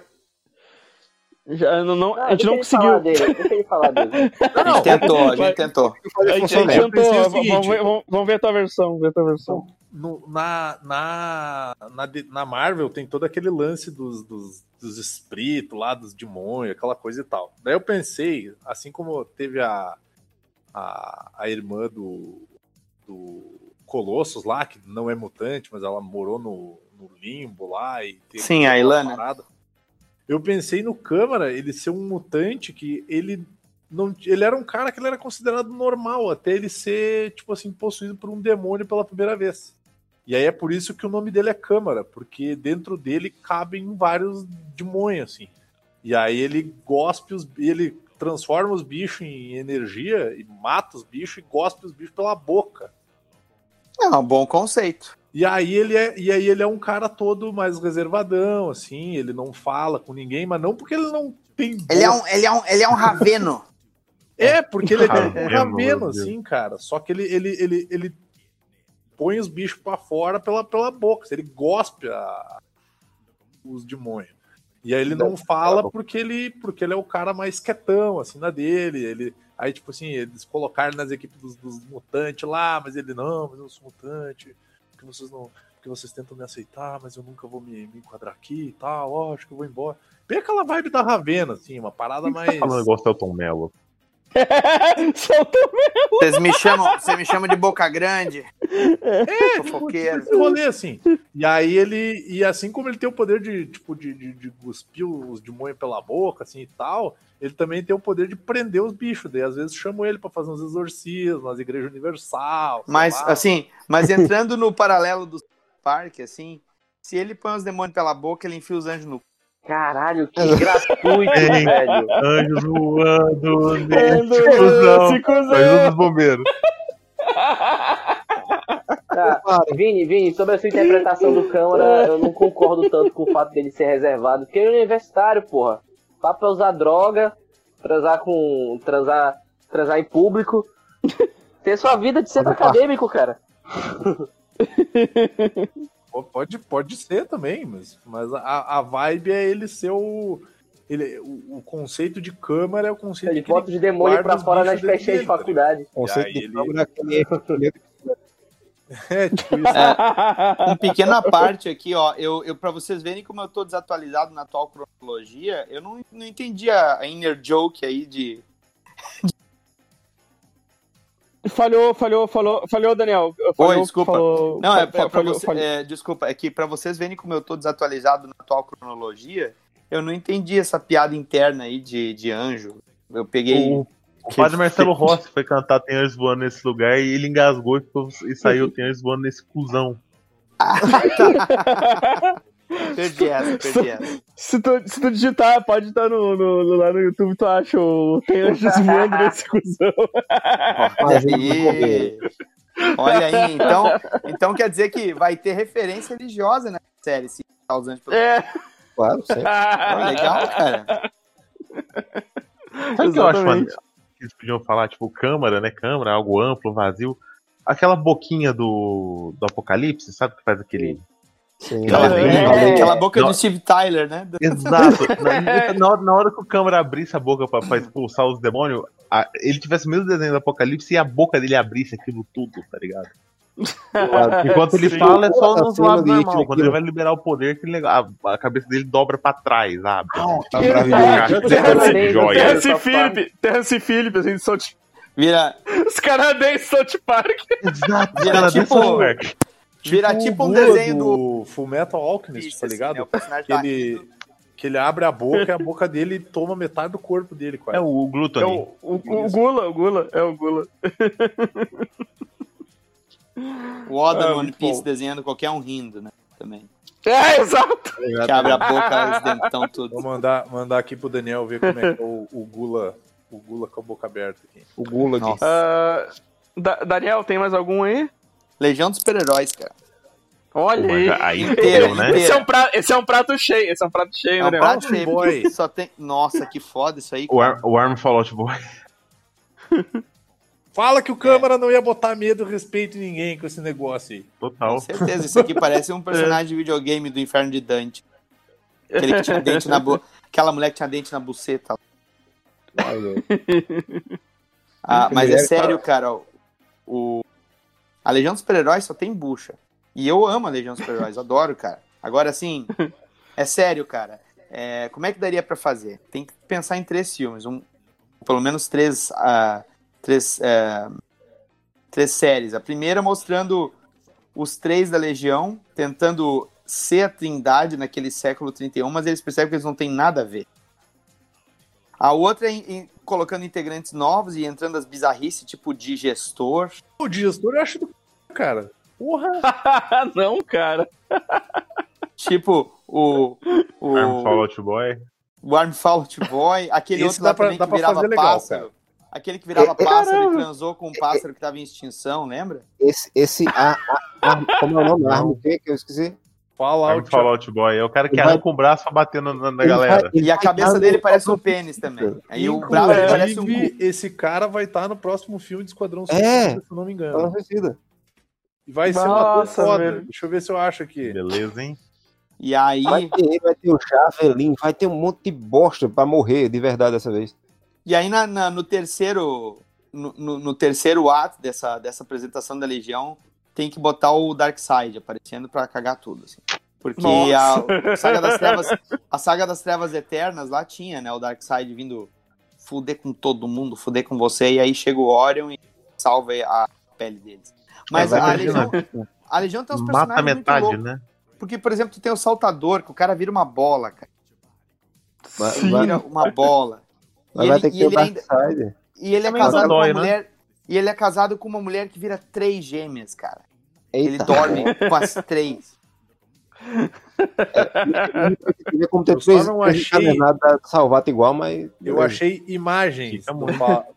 já não, não- a gente não conseguiu. dele, deixa ele falar dele. A gente tentou, a gente tentou. A gente, a gente tentou. Vamos ver, vamos, ver a tua versão. Ver a tua versão. No- na, na, na, na Marvel tem todo aquele lance dos, dos, dos espíritos lá, dos demônios, aquela coisa e tal. Daí eu pensei, assim como teve a, a, a irmã do, do Colossus lá, que não é mutante, mas ela morou no, no limbo lá e teve Sim, a Ilana. parada. Eu pensei no Câmara ele ser um mutante que ele não, ele era um cara que ele era considerado normal até ele ser tipo assim possuído por um demônio pela primeira vez. E aí é por isso que o nome dele é Câmara, porque dentro dele cabem vários demônios assim. E aí ele gospe os ele transforma os bichos em energia e mata os bichos e gospe os bichos pela boca. É um bom conceito. E aí ele é, e aí ele é um cara todo mais reservadão, assim, ele não fala com ninguém, mas não porque ele não tem Ele é boca. um, ele é um, ele é um raveno. É, porque ele é um Raveno, assim, cara. Só que ele, ele, ele, ele põe os bichos pra fora pela, pela boca. Ele gospe a- os demônios. E aí ele não fala porque ele, porque ele é o cara mais quietão, assim, na dele. Ele, aí, tipo assim, eles colocaram nas equipes dos, dos mutantes lá, mas ele, não, mas eu sou mutante. Porque vocês não. Porque vocês tentam me aceitar, mas eu nunca vou me, me enquadrar aqui e tal. Ó, acho que eu vou embora. Bem aquela vibe da Ravena, assim, uma parada mais. Falando igual o Celton Mello. Vocês me chamam, você me chama de boca grande. É, Fofoqueiro. Esse rolê, assim. E aí ele. E assim como ele tem o poder de, tipo, de, de, de cuspir os demônios pela boca, assim e tal, ele também tem o poder de prender os bichos. Daí às vezes chamam ele pra fazer uns exorcismos nas igrejas universal. Mas, lá. assim, mas entrando no paralelo do parque, assim, se ele põe os demônios pela boca, ele enfia os anjos no. Caralho, que gratuito, Ei. velho. Anjos voando cuzão. Ajuda os bombeiros. Tá, Vini, Vini, sobre a sua interpretação do Câmara, eu não concordo tanto com o fato dele ser reservado, porque ele é universitário, porra. Papo é usar droga, transar com. transar, transar em público. Ter sua vida de centro acadêmico, cara. Pode, pode ser também, mas, mas a, a vibe é ele ser o. Ele, o, o conceito de câmara é o conceito Ele que bota os demônios guarda pra fora nas festinhas de tá faculdade. Conceito aí de ele- câmera que é É, tipo isso. Um pequena parte aqui, ó. Eu, eu, pra vocês verem como eu tô desatualizado na atual cronologia, eu não, não entendi a, a inner joke aí de. Falhou, falhou, falhou, falhou, Daniel. Falhou, desculpa. falou- Não, é pra, falhou, você, falhou. é, desculpa, é que pra vocês verem como eu tô desatualizado na atual cronologia, eu não entendi essa piada interna aí de, de anjo. Eu peguei. O, o padre Marcelo Rossi foi cantar Tem Anjos Voando nesse lugar e ele engasgou e, ficou- e saiu Tem Anjos Voando nesse cuzão. Perdi essa, perdi essa. Se tu, se tu digitar, pode estar no, no- no- lá no YouTube, tu acha o Tem Anjos voando nesse cuzão. Olha aí. Olha aí, então, então quer dizer que vai ter referência religiosa na série, se tá usando de É. Claro, sempre. Pô, legal, cara. Sabe o que eu acho maneiro? que eles podiam falar, tipo, câmara, né? Câmara, algo amplo, vazio. aquela boquinha do, do Apocalipse, sabe que faz aquele. Sim. Aquela, É. aquela boca Não. do Steve Tyler, né? Exato. na, na hora, na hora que o câmera abrisse a boca pra, pra expulsar os demônios, a- ele tivesse o mesmo desenho do Apocalipse e a boca dele abrisse aquilo tudo, tá ligado? Enquanto ele Sim. fala, é só Essa no cena lado de normal. Quando ele vai liberar o poder, que ele- a, a cabeça dele dobra pra trás, abre. Tá É, maravilhoso. tipo, Terrence? Terence. Phillips, Terence Phillips, assim, de South- Vira, os canadenses de South Park. Exato. Vira tipo-. Vira tipo um o Gula desenho do. Full Metal Alchemist, tá assim, ligado? né? O personagem Que tá ele, rindo. que ele abre a boca e a boca dele toma metade do corpo dele, quase. É o É Glutony. o, o, o Gula, o Gula, é o Gula. O Oda Ah, no One muito Piece bom. desenhando qualquer um rindo, né? Também. É, exato. Que abre a boca, os dentão tudo. Vou mandar, mandar aqui pro Daniel ver como é que é o, o Gula. O Gula com a boca aberta aqui. O Gula aqui. Nossa. Ah, Da- Daniel, tem mais algum aí? Legião dos super-heróis, cara. Olha Mas aí. aí Inteira, fodeu, né? Esse é, um prato, esse é um prato cheio, esse é um prato cheio, É um né? prato Arm cheio. Boy. Só tem... Nossa, que foda isso aí. O, cara. Arm, o Arm Fallout Boy. Fala que o câmera não ia botar medo e respeito em ninguém com esse negócio aí. Total. Com certeza, isso aqui parece um personagem de videogame do Inferno de Dante. Aquele que tinha dente na boca. Aquela mulher que tinha dente na buceta. Ah, mas é mulher, sério, cara. O... A Legião dos Super-Heróis só tem bucha. E eu amo a Legião dos Super-Heróis, adoro, cara. Agora, assim, é sério, cara. É, como é que daria pra fazer? Tem que pensar em três filmes. Um, pelo menos três, ah, três, é, três séries. A primeira mostrando os três da Legião, tentando ser a trindade naquele século 31, mas eles percebem que eles não têm nada a ver. A outra é em- colocando integrantes novos e entrando as bizarrices, tipo digestor. O digestor eu acho do c****, cara. Porra! não, cara. Tipo o. O, Arm Fallout Boy. o Arm Fallout Boy, aquele Esse outro lá pra- também dá que pra virava fazer legal, pássaro. Aquele que virava É, pássaro caramba. e transou com um pássaro que tava em extinção, lembra? esse, esse a, a, a- como é o nome? Arma o quê que eu esqueci? Fala Arm Fallout Boy. É o cara que Ele vai- arranca o braço pra bater na, na- galera. vai- E a cabeça dele parece um pênis também. Aí o braço dele parece um esse cara vai estar no próximo filme de Esquadrão É. Suicida, se eu não me engano. suicida. E vai ser uma Nossa, coisa foda. velho. Deixa eu ver se eu acho aqui. Beleza, hein? E aí, Vai ter vai ter o Javelin, vai ter um monte de bosta pra morrer de verdade dessa vez. e aí na, na- no terceiro. No, no- no terceiro ato dessa, dessa apresentação da Legião, tem que botar o Darkseid aparecendo pra cagar tudo. assim. Porque a, Nossa. a saga das trevas, a saga das trevas eternas lá tinha, né? O Darkseid vindo fuder com todo mundo, fuder com você, e aí chega o Orion e salva a pele deles. Mas É, a Legião, a Legião tem uns Mata personagens muito metade, loucos. né? Porque, por exemplo, tu tem o Saltador, que o cara vira uma bola, cara. Sim. Vira uma bola. mas E vai ele- ter que e ter o ele ainda- Darkseid. E ele é Também casado com uma né? mulher. E ele é casado com uma mulher que vira três gêmeas, cara. Ele Eita. dorme com as três. Como ter Eu só não achei- pra salvar igual, mas. Eu achei imagens do,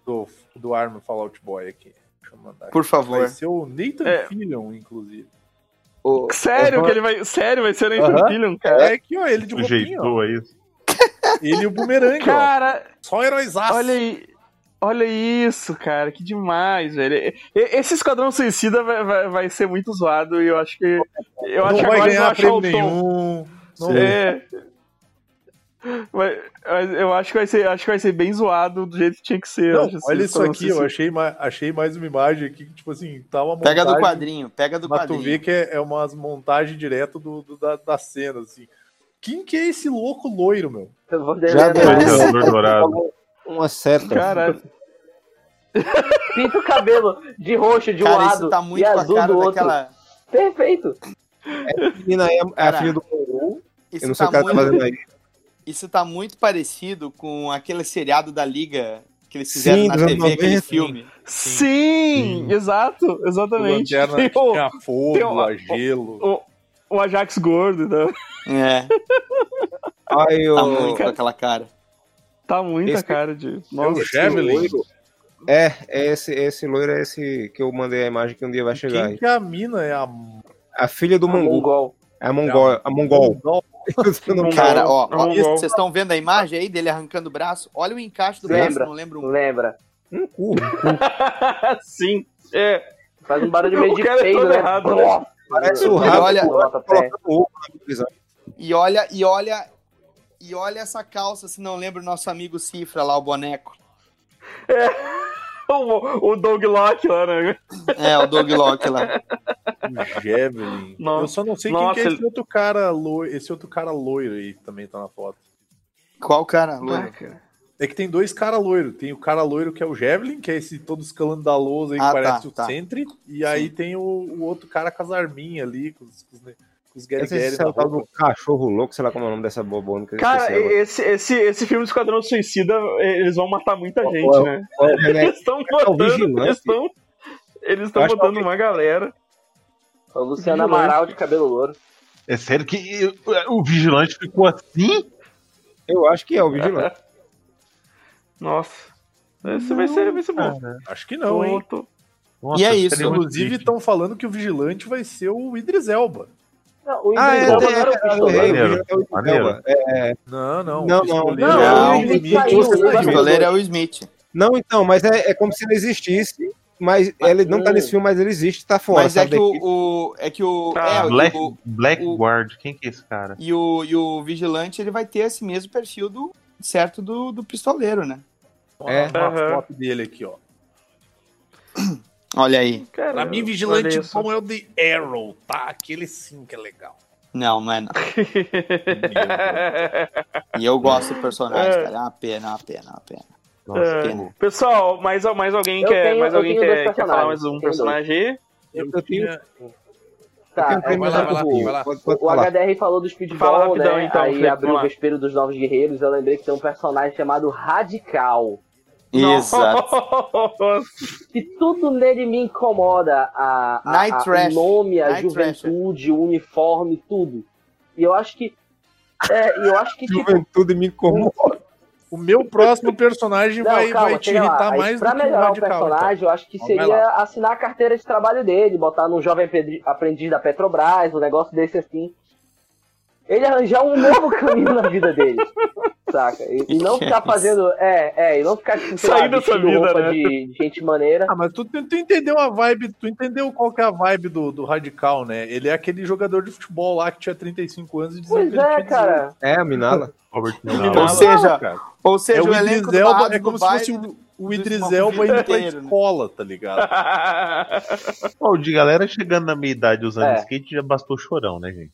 do, do Arm Fallout Boy aqui. Deixa eu mandar aqui. Por favor. Vai ser o Nathan É. Fillion, inclusive. O- Sério que ele vai. Sério, vai ser o Nathan Aham. Fillion, cara. É aqui, ó, ele de roupinha, ó. Ele e o Boomerang, ó. Cara, Só heróisaço. olha aí. Olha isso, cara, que demais, velho. Esse Esquadrão Suicida vai, vai, vai ser muito zoado e eu acho que. Eu acho Não que vai agora ganhar achar prêmio o tom. nenhum. Não É. Vai- mas eu acho que vai ser, acho que vai ser bem zoado do jeito que tinha que ser. Não, acho, esse olha isso aqui, eu achei, ma- achei mais uma imagem aqui que, tipo assim, tá uma Pega do montagem, quadrinho, pega do Mas tu vê quadrinho. que é, é umas montagens direto do, do- da, da cena, assim. Quem que é esse louco loiro, meu? Eu vou Já desenhar. deu. Jogador dourado. Uma seta. Caralho. Pinta o cabelo de roxo de um Cara, lado isso tá muito e com a azul cara do outro. daquela. Perfeito. A menina aí é a Cara, filha do Congu. Eu Isso não sei tá, o que ela tá muito, fazendo aí. isso tá muito parecido com aquele seriado da Liga que eles fizeram Sim, na TV, aquele 90. filme. Sim, exato, O exatamente. Lanterna Tem o, tinha fogo, tem o- a gelo. o, o Ajax gordo, né? É, Ai, tá o... aquela cara. Tá muita Esse- cara de. É Nossa, o Javelin. loiro- É, é esse, esse loiro é esse que eu mandei a imagem que um dia vai chegar Quem aí. que é a mina? É a A filha do Mongu. Mongol. É a Mongol. A Mongol. Mongol. Cara, ó, É um ó, mongol. vocês estão vendo a imagem aí dele arrancando o braço? Olha o encaixe do Lembra. braço, não lembro um. Lembra? Um cu. Sim. É. Faz um barulho meio O de cara é né? errado, né? Parece o E rabo olha-. E olha, e olha, e olha essa calça, se não lembra o nosso amigo Cifra lá, o boneco. O, o Dog Lock lá, né? É, o Dog Lock lá. O Javelin. Nossa. Eu só não sei Nossa, quem que é esse ele- outro cara loiro. Esse outro cara loiro aí que também tá na foto. Qual cara? loiro? É que tem dois caras loiros. Tem o cara loiro que é o Javelin, que é esse todo escalando da lousa aí que Ah, parece tá, o tá. Sentry. E aí tem o, o outro cara com as arminhas ali, com os, com os, os é na o tal roupa. do cachorro louco, sei lá como é o nome dessa bobona Cara, esse, esse, esse filme do Esquadrão Suicida, eles vão matar muita gente, Ó, né? né? Eles estão o botando. Eles estão. Eles estão é botando uma galera. O Luciano. Amaral de cabelo louro. É sério que o vigilante ficou assim? Eu acho que é o vigilante. Nossa. Esse vai ser, vai ser bom. Acho que não, hein? Nossa, E é isso, Inclusive, estão falando que o vigilante vai ser o Idris Elba. Não, o Ah, é, Elba é, era o é, é, o é o maneiro. Elba. É, Não, não. Não, o não. é Não, o o O pistoleiro é o Smith. Não, então, mas é, é como se ele existisse, mas ele não tá nesse filme, mas ele existe, tá fora. Mas é que o, o- É que o. Ah, é, o- Black, o, Blackguard, quem que é esse cara? e, o, e o Vigilante ele vai ter esse mesmo perfil do certo do, do pistoleiro, né? É. Uma Aham. foto dele aqui, ó. Olha aí. Cara, Pra mim, vigilante bom é o The Arrow, tá? Aquele sim que é legal. Não, não é não. E eu gosto do personagem, É. cara. É uma pena, é uma pena, é uma pena. Nossa, É. Pena. Pessoal, mais, mais alguém Eu quer, tenho- mais alguém quer, quer falar mais um personagem aí? Eu, eu tenho, Tá, vai lá, vai lá, muito- vai lá. Pode, pode O. HDR falou do Fala Speedball, rapidão, né? então, Aí Felipe, abriu o. Vespeiro dos Novos Guerreiros. Eu lembrei que tem um personagem chamado Radical. Exato. Que tudo nele me incomoda. A, a, Night a- Trash. o nome, a Night juventude, o uniforme, tudo. E eu acho que. É, eu acho que, tipo, Juventude me incomoda. O meu próximo personagem Não, vai, calma, vai te lá. irritar Aí, mais pra do que o melhorar o radical. então. personagem, eu acho que Então, seria assinar a carteira de trabalho dele, botar num jovem apre- aprendiz da Petrobras, um negócio desse assim. Ele arranjar um novo caminho na vida dele. Saca? E, e não ficar fazendo. É, é, e não ficar tipo, Sair lá, dessa vestindo vida, roupa né? de, de gente maneira. Ah, mas tu, tu entendeu a vibe, tu entendeu qual que é a vibe do, do Radical, né? Ele é aquele jogador de futebol lá que tinha 35 anos e dizia Pois que ele é, tinha cara. É, a Minala. Robert Não, Ou seja, cara. ou seja, É o, o elenco do Elba, é como do se fosse o, o Idris Elba indo pra né? escola, tá ligado? Ó, de galera chegando na meia idade usando É. skate já bastou chorão, né, gente?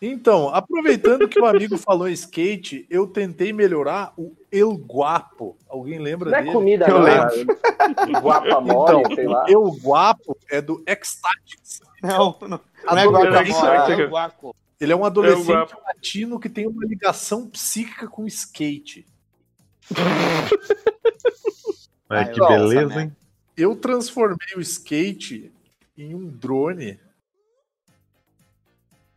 Então, aproveitando que o amigo falou em skate, eu tentei melhorar o El Guapo. Alguém lembra Não é dele? comida, Eu não. lembro. cara. Guapamole, Então, sei lá. El Guapo é do X-Tactics. Não, não, não é é guaco. Ele é um adolescente Guapo. latino que tem uma ligação psíquica com skate. Ai, que beleza, né? hein? Eu transformei o skate em um drone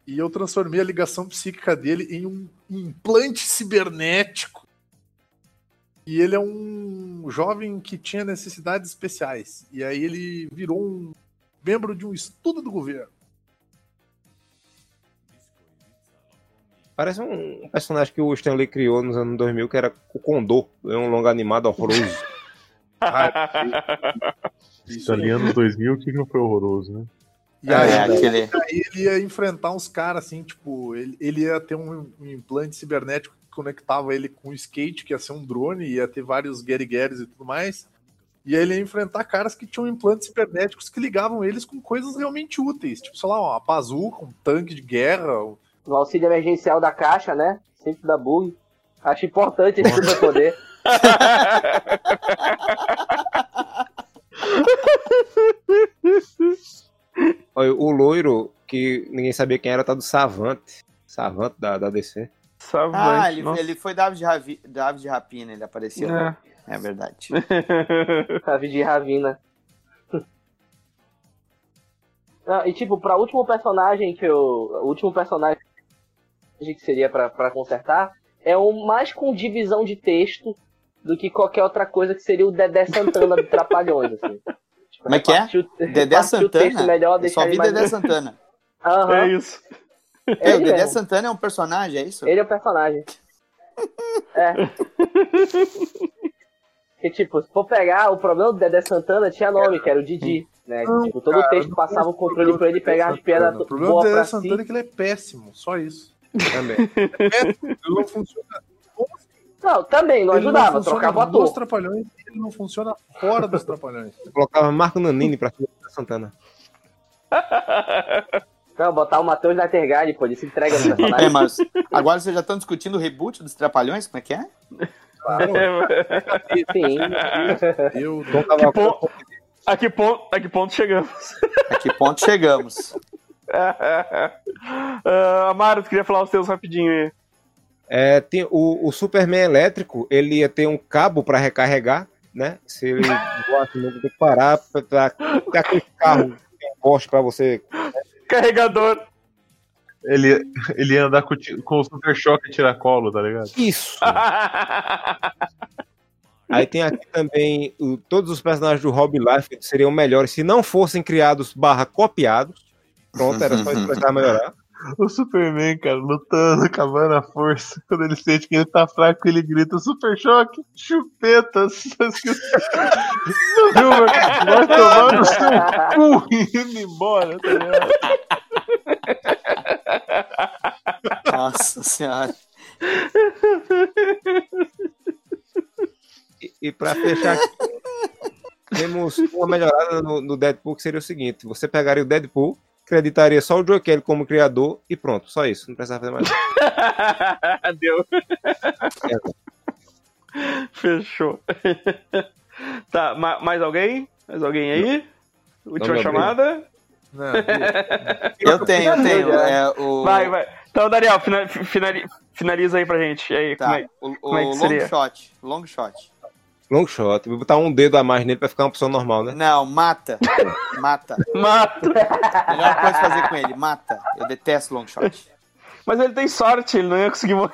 e eu transformei a ligação psíquica dele em um implante cibernético. E ele é um jovem que tinha necessidades especiais. E aí ele virou um membro de um estudo do governo. Parece um personagem que o Stanley criou nos anos 2000, que era o Condor. É um longo animado horroroso. Isso ali anos 2000, o que que não foi horroroso, né? E aí, É, aquele... aí ele ia enfrentar uns caras assim, tipo, ele, ele ia ter um, um implante cibernético que conectava ele com o skate, que ia ser um drone, ia ter vários guerigueres e tudo mais. E aí ele ia enfrentar caras que tinham implantes cibernéticos que ligavam eles com coisas realmente úteis, tipo, sei lá, uma bazuca, um tanque de guerra. um- No auxílio emergencial da caixa, né? Sempre da bug. Acho importante esse superpoder. Olha, o loiro, que ninguém sabia quem era, tá do Savante. Savante da, da DC. Savante, Ah, ele, ele foi David, Ravi, David Rapina, ele apareceu. É. É, verdade. Davi de Ravina. Ah, e tipo, pra último personagem que eu. O último personagem que seria pra, pra consertar é um mais com divisão de texto do que qualquer outra coisa que seria o Dedé Santana do Trapalhões, assim. Como é que é? Dedé Santana? melhor, deixar só vi. Dedé Santana. Aham, É isso. É, o Dedé mesmo. Santana é um personagem, é isso? Ele é o personagem. É. Que tipo, se for pegar, o problema do Dedé Santana tinha nome, que era o Didi. né? Não, tipo, todo cara, o texto passava o controle pra ele pegar as piadas O problema do Dedé Santana é si. que ele é péssimo, só isso. Também. É péssimo, ele não funciona. Não, também, não ele ajudava, funciona trocava ator. trapalhões ele não funciona fora dos trapalhões. Eu colocava Marco Nanini pra filha da Santana. Não, botar o Matheus Nattergali, pô, ele se entrega no É, personagem. mas agora vocês já estão discutindo o reboot dos Trapalhões? Como é que é? Sim. Eu Que Cavalcante. pon- a, que ponto, a que ponto chegamos? A que ponto chegamos? uh, Amaro, tu queria falar os teus rapidinho aí. É, tem, o, o Superman elétrico, ele ia ter um cabo pra recarregar, né? Se ele não tem que parar pra ter aquele carro que tem um poste pra você. Carregador. Ele, ele ia andar com, com o super choque e tiracolo, tá ligado? Isso! Aí tem aqui também o- todos os personagens do Rob Life seriam melhores se não fossem criados barra copiados. Pronto, era só isso pra melhorar. O Superman, cara, lutando, acabando a força. Quando ele sente que ele tá fraco, ele grita: Super choque, chupetas. Meu? Vai tomar no seu cu e indo embora, tá ligado? Nossa senhora. E, e pra fechar aqui, temos uma melhorada no, no Deadpool que seria o seguinte: você pegaria o Deadpool, acreditaria só o Joe Kelly como criador e pronto, só isso, não precisava fazer mais nada. Deu. Fechou. tá, ma- mais alguém? Mais alguém aí? Última Não, chamada? Não, Eu tenho, eu tenho. É, o, Vai, vai. Então, Daniel, fina- finali- finaliza aí pra gente. E aí, como Tá, é? o, o como é que long seria? shot. Long shot. Long shot, vou botar um dedo a mais nele pra ficar uma pessoa normal, né? Não, mata. Mata. Mata. Melhor coisa fazer com ele, mata. Eu detesto long shot. Mas ele tem sorte, ele não ia conseguir morrer.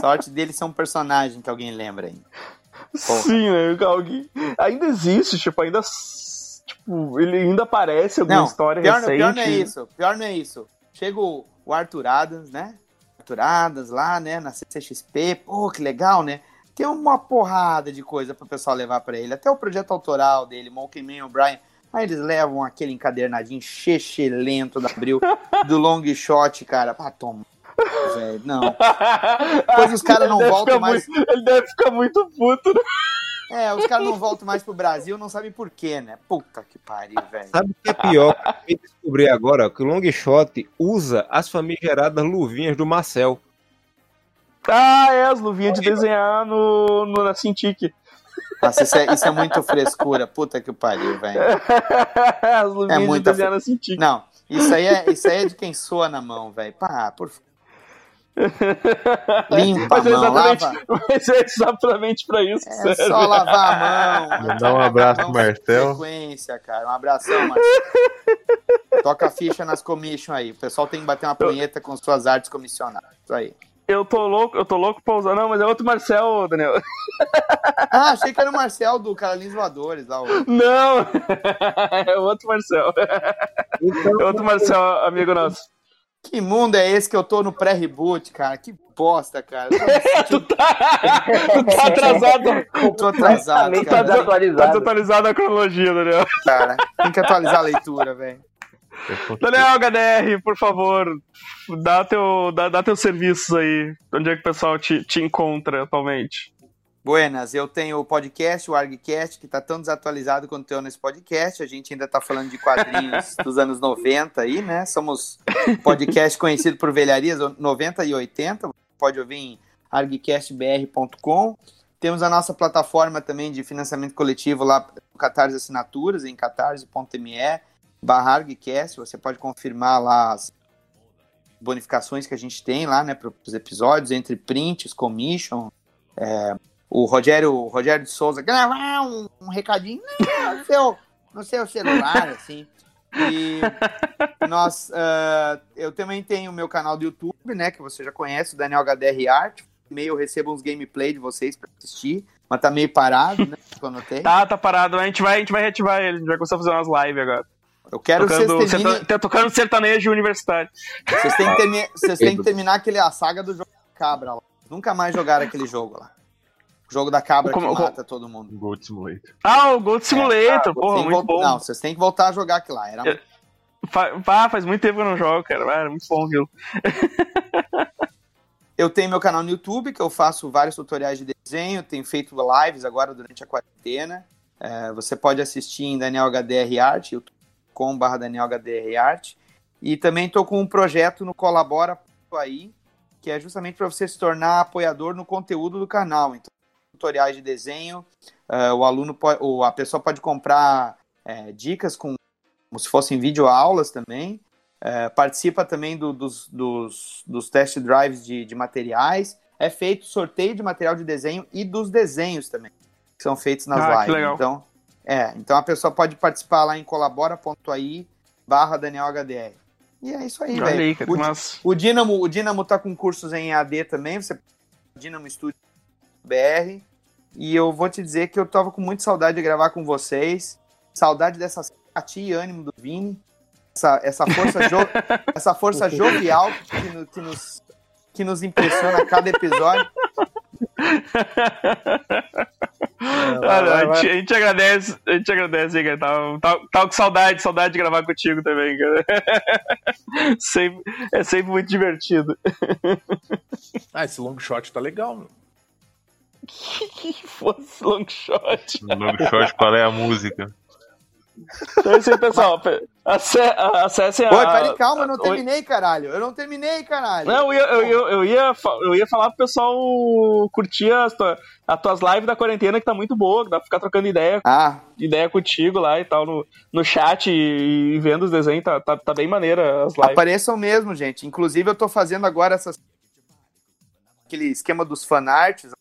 Sorte dele ser um personagem que alguém lembra aí. Porra. Sim, né? Alguém... Ainda existe, tipo, ainda. Tipo, ele ainda aparece em alguma Não, história pior, recente. pior não é isso. Pior não é isso. Chega o, o Arthur Adams, né? Arthur Adams lá, né? Na CCXP. Pô, que legal, né? Tem uma porrada de coisa pro pessoal levar pra ele. Até o projeto autoral dele, Monkey Man O'Brien. Aí eles levam aquele encadernadinho lento da Abril, do long shot, cara. Ah, toma. Velho, não. Depois os caras não voltam mais. muito- ele deve ficar muito puto, né? É, os caras não voltam mais pro Brasil, não sabem por quê, né? Puta que pariu, velho. Sabe o que é pior? Eu acabei de descobrir agora que o Long Shot usa as famigeradas luvinhas do Marcel. Ah, é, as luvinhas de desenhar no, no, na Cintiq. Nossa, isso é, isso é muito frescura. Puta que pariu, velho. as luvinhas de muita desenhar na Cintiq. Não, isso aí é, isso aí é de quem soa na mão, velho. Pá, por favor. Limpa a Mas é mão, exatamente, lava. mas é exatamente pra isso que É serve. só lavar a mão. Mandar um abraço a pro Marcel. com Frequência, cara. Um abração, Marcel. Toca a ficha nas commission aí. O pessoal tem que bater uma punheta com suas artes comissionadas. Isso aí. Eu tô louco, eu tô louco pra usar. Não, mas é outro Marcel, Daniel. Ah, achei que era o Marcel do Carolins Voadores. Lá, o- Não! É outro Marcel. Então, É outro Marcel, amigo nosso. Que mundo é esse que eu tô no pré-reboot, cara? Que bosta, cara. Tu tá, tu tá atrasado. eu tô atrasado, Tá, tá desatualizado. desatualizado a cronologia, Daniel. cara. Tem que atualizar a leitura, velho. Daniel HDR, por favor, dá teu, dá, dá teus serviços aí. Onde é que o pessoal te, te encontra atualmente? Buenas, eu tenho o podcast, o ArgCast, que tá tão desatualizado quanto eu nesse podcast. A gente ainda tá falando de quadrinhos dos anos 90 aí, né? Somos podcast conhecido por velharias 90 e 80. Pode ouvir em argcastbr.com. Temos a nossa plataforma também de financiamento coletivo lá Catarse Assinaturas, em catarse.me barra. Você pode confirmar lá as bonificações que a gente tem lá, né, para os episódios, entre prints, commission, é, o Rogério, o Rogério de Souza gravar um, um recadinho no, seu, no seu celular, assim. E nós, ah, eu também tenho o meu canal do YouTube, né, que você já conhece, o Daniel HDR Art. Meio eu recebo uns gameplay de vocês para assistir, mas tá meio parado, né, que eu anotei. Tá, tá parado. A gente vai, a gente vai reativar ele. A gente vai começar a fazer umas lives agora. Eu quero que Tocando, vocês terminem, serta- tá tocando sertanejo universitário. vocês têm que, termi- vocês têm que terminar aquele, a saga do jogo da cabra lá. Nunca mais jogaram aquele jogo lá. Jogo da cabra Como- que como- mata todo mundo. Gold Simulator. Ah, o Gold Simulator, Você porra, muito bom. Não, vocês têm que voltar a jogar aquilo lá. Era Eu- ah, faz muito tempo que eu não jogo, cara. Era muito bom, viu? Eu tenho meu canal no YouTube, que eu faço vários tutoriais de desenho, tenho feito lives agora durante a quarentena. É, você pode assistir em Daniel HDR Art, youtube.com.br Daniel HDR Art. E também estou com um projeto no Colabora aí, que é justamente para você se tornar apoiador no conteúdo do canal. Então, tutoriais de desenho, é, o aluno pode, ou a pessoa pode comprar é, dicas com, como se fossem videoaulas também. É, participa também do- dos, dos, dos test drives de, de materiais. É feito sorteio de material de desenho e dos desenhos também, que são feitos nas Ah, lives. Então, é, então a pessoa pode participar lá em colabora.ai barra Daniel HDR. E é isso aí, velho. O, Mas... o Dynamo, o Dynamo tá com cursos em AD também, você Dynamo Studio BR. E eu vou te dizer que eu tava com muita saudade de gravar com vocês. Saudade dessa simpatia e ânimo do Vini. Essa, essa, força, jo- essa força jovial que, que nos, que nos impressiona a cada episódio. Ah, não, a, gente, a gente agradece, a gente agradece, cara. Tava, tava, tava com saudade, saudade de gravar contigo também, cara. Sempre- é sempre muito divertido. Ah, esse long shot tá legal, meu. que fosse long shot. Long shot, qual é a música? Então é isso aí, pessoal. Ace- Acessem a. Oi, peraí, calma, eu não terminei, caralho. Eu não terminei, caralho. Não, eu ia, eu, ia, eu, ia, eu ia falar pro pessoal curtir as, tua- as tuas lives da quarentena, que tá muito boa, que dá pra ficar trocando ideia, Ah, ideia contigo lá e tal, no, no chat e, e vendo os desenhos, tá, tá, tá bem maneira as lives. Apareçam mesmo, gente. Inclusive, eu tô fazendo agora essas... aquele esquema dos fanarts.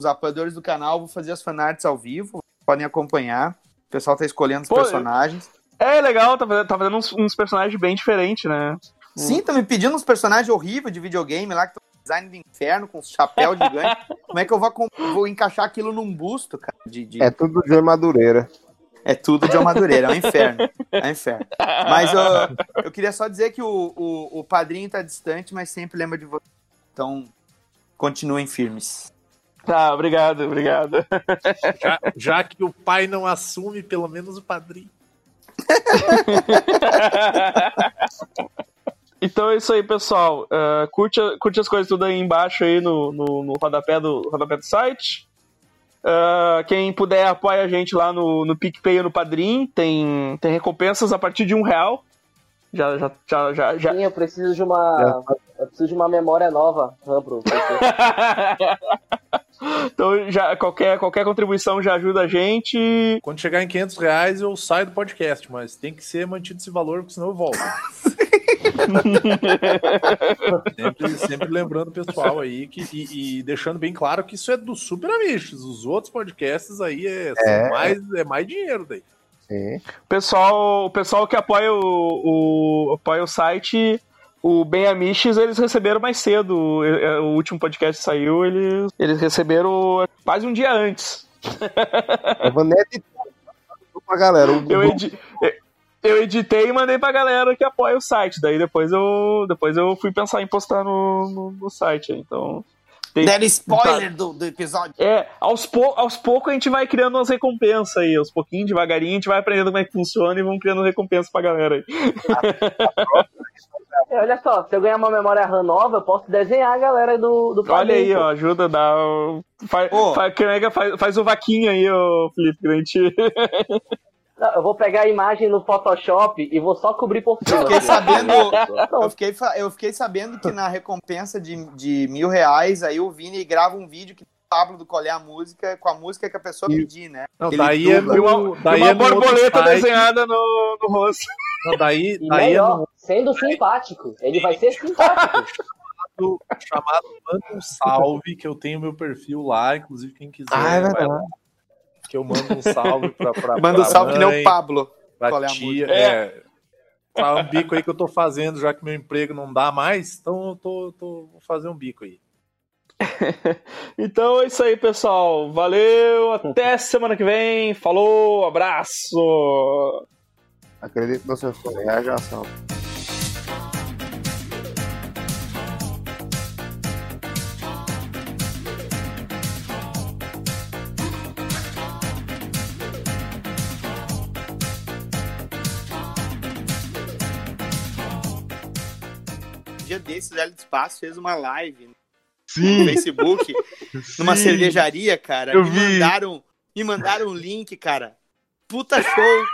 Os apoiadores do canal, vou fazer as fanarts ao vivo. Podem acompanhar. O pessoal tá escolhendo os Pô, personagens. É legal, tá fazendo, tá fazendo uns, uns personagens bem diferentes, né? Sim, tá me pedindo uns personagens horríveis de videogame lá, que estão design do inferno, com chapéu gigante. Como é que eu vou, vou encaixar aquilo num busto, cara? De, de- É tudo de Madureira. É tudo de Madureira, é um inferno. É um inferno. Mas eu, eu queria só dizer que o, o, o padrinho tá distante, mas sempre lembra de você. Então, continuem firmes. Tá, obrigado, obrigado. Já, já que o pai não assume, pelo menos o padrinho. Então é isso aí, pessoal. Uh, curte, a- curte as coisas tudo aí embaixo aí no, no, no rodapé, do, rodapé do site. Uh, quem puder apoia a gente lá no, no PicPay ou no Padrim. Tem, tem recompensas a partir de um real. Já, já, já, já, já. Sim, eu preciso de uma. Eu preciso de uma memória nova, RAM pro PC. Então já, qualquer, qualquer contribuição já ajuda a gente. Quando chegar em 500 reais, eu saio do podcast, mas tem que ser mantido esse valor, porque senão eu volto. sempre, sempre lembrando o pessoal aí que, e, e deixando bem claro que isso é do Super Amiches. Os outros podcasts aí é, É. Mais, é mais dinheiro daí. Sim. pessoal, o pessoal que apoia o, o, apoia o site, o Bem Amiches, eles receberam mais cedo. O, o último podcast saiu, eles, eles receberam quase um dia antes. Eu vou pra galera. Eu, edi- eu editei e mandei pra galera que apoia o site. Daí depois eu, depois eu fui pensar em postar no, no, no site. Então. Tem- Deram spoiler do, do episódio. É, aos, pou, aos poucos a gente vai criando umas recompensas aí. Aos pouquinhos, devagarinho, a gente vai aprendendo como é que funciona e vamos criando recompensa pra galera aí. É, olha só, se eu ganhar uma memória RAM nova, eu posso desenhar a galera do, do Olha aí, ó, ajuda, dá. Faz, faz, é? faz, faz o vaquinha aí, ô Felipe, que a gente. Não, eu vou pegar a imagem no Photoshop e vou só cobrir por cima. Fiquei sabendo- Eu fiquei, eu fiquei sabendo que na recompensa de, de mil reais, aí o Vini grava um vídeo que o Pablo do Colher a música, com a música que a pessoa pedir, né? Não, Ele daí é uma, no, e daí uma é borboleta desenhada no, no rosto. Não, daí, daí é melhor, no sendo simpático. Ele vai ser simpático. chamado, chamado Manda um Salve, que eu tenho meu perfil lá, inclusive quem quiser. Ah, é vai verdade. lá, que eu mando um salve pra, pra, Manda um pra salve que nem mãe, o Pablo. pra Qual é a tia. música? É. Tá um bico aí que eu tô fazendo, já que meu emprego não dá mais, então eu tô, tô vou fazer um bico aí. Então é isso aí, pessoal. Valeu, até semana que vem. Falou, abraço. Acredito no seu sonho. É a Hélio do Espaço fez uma live no Sim, Facebook, numa sim. cervejaria, cara. Eu me vi. mandaram, me mandaram um link, cara. Puta show!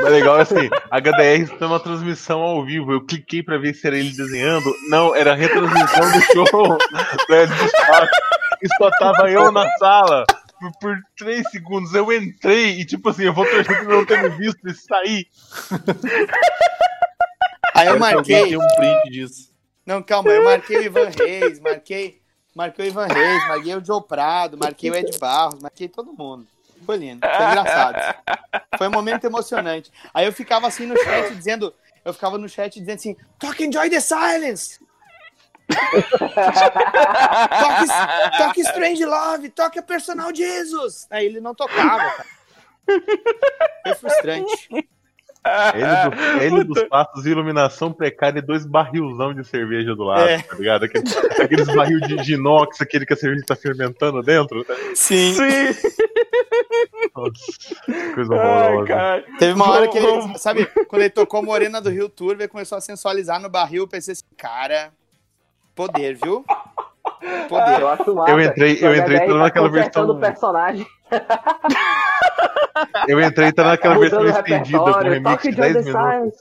Mas legal é assim, a HDR está uma transmissão ao vivo. Eu cliquei pra ver se era ele desenhando. Não, era a retransmissão do show do Hélio do Espaço. E só tava eu na sala. Por, por três segundos eu entrei e tipo assim, eu vou torcer pra não ter me visto e sair. Aí eu que marquei. um print disso. Não, calma, eu marquei o Ivan Reis, marquei, marquei o Ivan Reis, marquei o Joe Prado, marquei o Ed Barros, marquei todo mundo. Foi lindo, foi engraçado. Foi um momento emocionante. Aí eu ficava assim no chat dizendo, eu ficava no chat dizendo assim, toque Enjoy the Silence! toque, toque Strange Love, toque Personal Jesus! Aí ele não tocava, cara. Foi frustrante. Ele, do, ele dos passos, iluminação precária e dois barrilzão de cerveja do lado, É. tá ligado? Aqueles, aqueles barril de, de inox, aquele que a cerveja tá fermentando dentro. Tá? Sim. Sim. Nossa, coisa Ai, horrorosa. cara. Teve uma hora que ele, sabe, quando ele tocou Morena do Rio Tour, ele começou a sensualizar no barril, eu pensei assim, cara, poder, viu? Poder. Eu massa. Eu entrei- eu entrei toda tá naquela versão- personagem. Eu entrei tá naquela versão estendida, com remix de Joy 10 the minutos.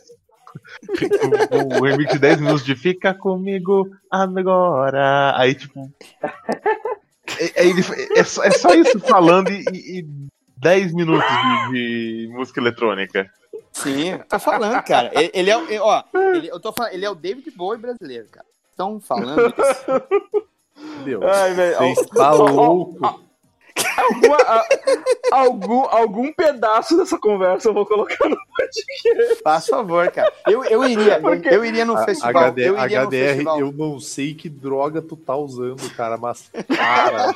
O, o remix de 10 minutos de Fica comigo agora. Aí, tipo. É, é, é só, é só isso falando e, e- e 10 minutos de, de música eletrônica. Sim, tô falando, cara. Ele, ele é, ó, ele, eu tô falando, ele é o David Bowie brasileiro, cara. Estão falando isso. Deus. Ai, velho. Você está louco. Alguma- a- algum, algum pedaço dessa conversa eu vou colocar no Faz favor, cara. Eu, eu iria, eu iria no A- festival. HD, eu iria no HDR, festival. eu não sei que droga tu tá usando, cara, mas cara,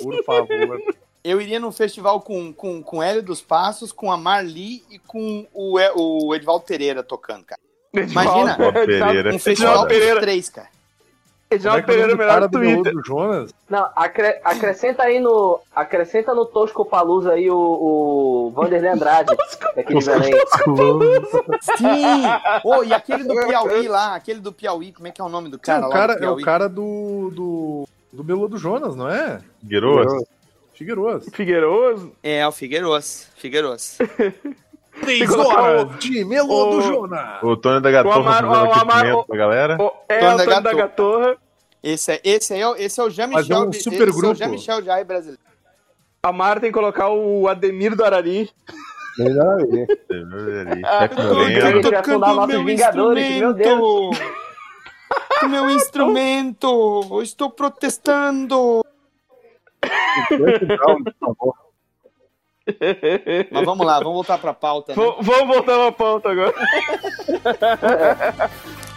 por favor. Eu iria num festival com, com, com Hélio dos Passos, com a Marli e com o, o Edvaldo Pereira tocando, cara. Imagina. Bob Pereira. Um festival Pereira. dos três, cara. Edinaldo é é o Pereira, melhor do Twitter. Do Jonas? Não, acre- acrescenta aí no. Acrescenta no Tosco Palusa aí o, o Vanderlei Andrade, daquele Belém. Sim! Oh, e aquele do Piauí lá, aquele do Piauí, como é que é o nome do cara o lá cara do é o cara do, do, do Melô do Jonas, não é? Guiroas? Figueiroso. Figueiroso. É, o Figueiros. Figueiros. Três horas de Melô o- do Jonas. O Tony da O Gatorra Amar- fazendo o Amar- aquecimento pra galera. O, é Tony o Tony da Gatorra. Gatorra. Esse é, esse é, o- esse é o é Jean-Michel um esse super é o grupo. Jean-Michel Jai brasileiro. A Mara tem que colocar o Ademir do Arari. Melhor aí. Vai fundar nossos Vingadores, meu Deus. O meu instrumento! Eu estou protestando! Mas vamos lá, vamos voltar pra pauta. Né? Vamos voltar na pauta agora.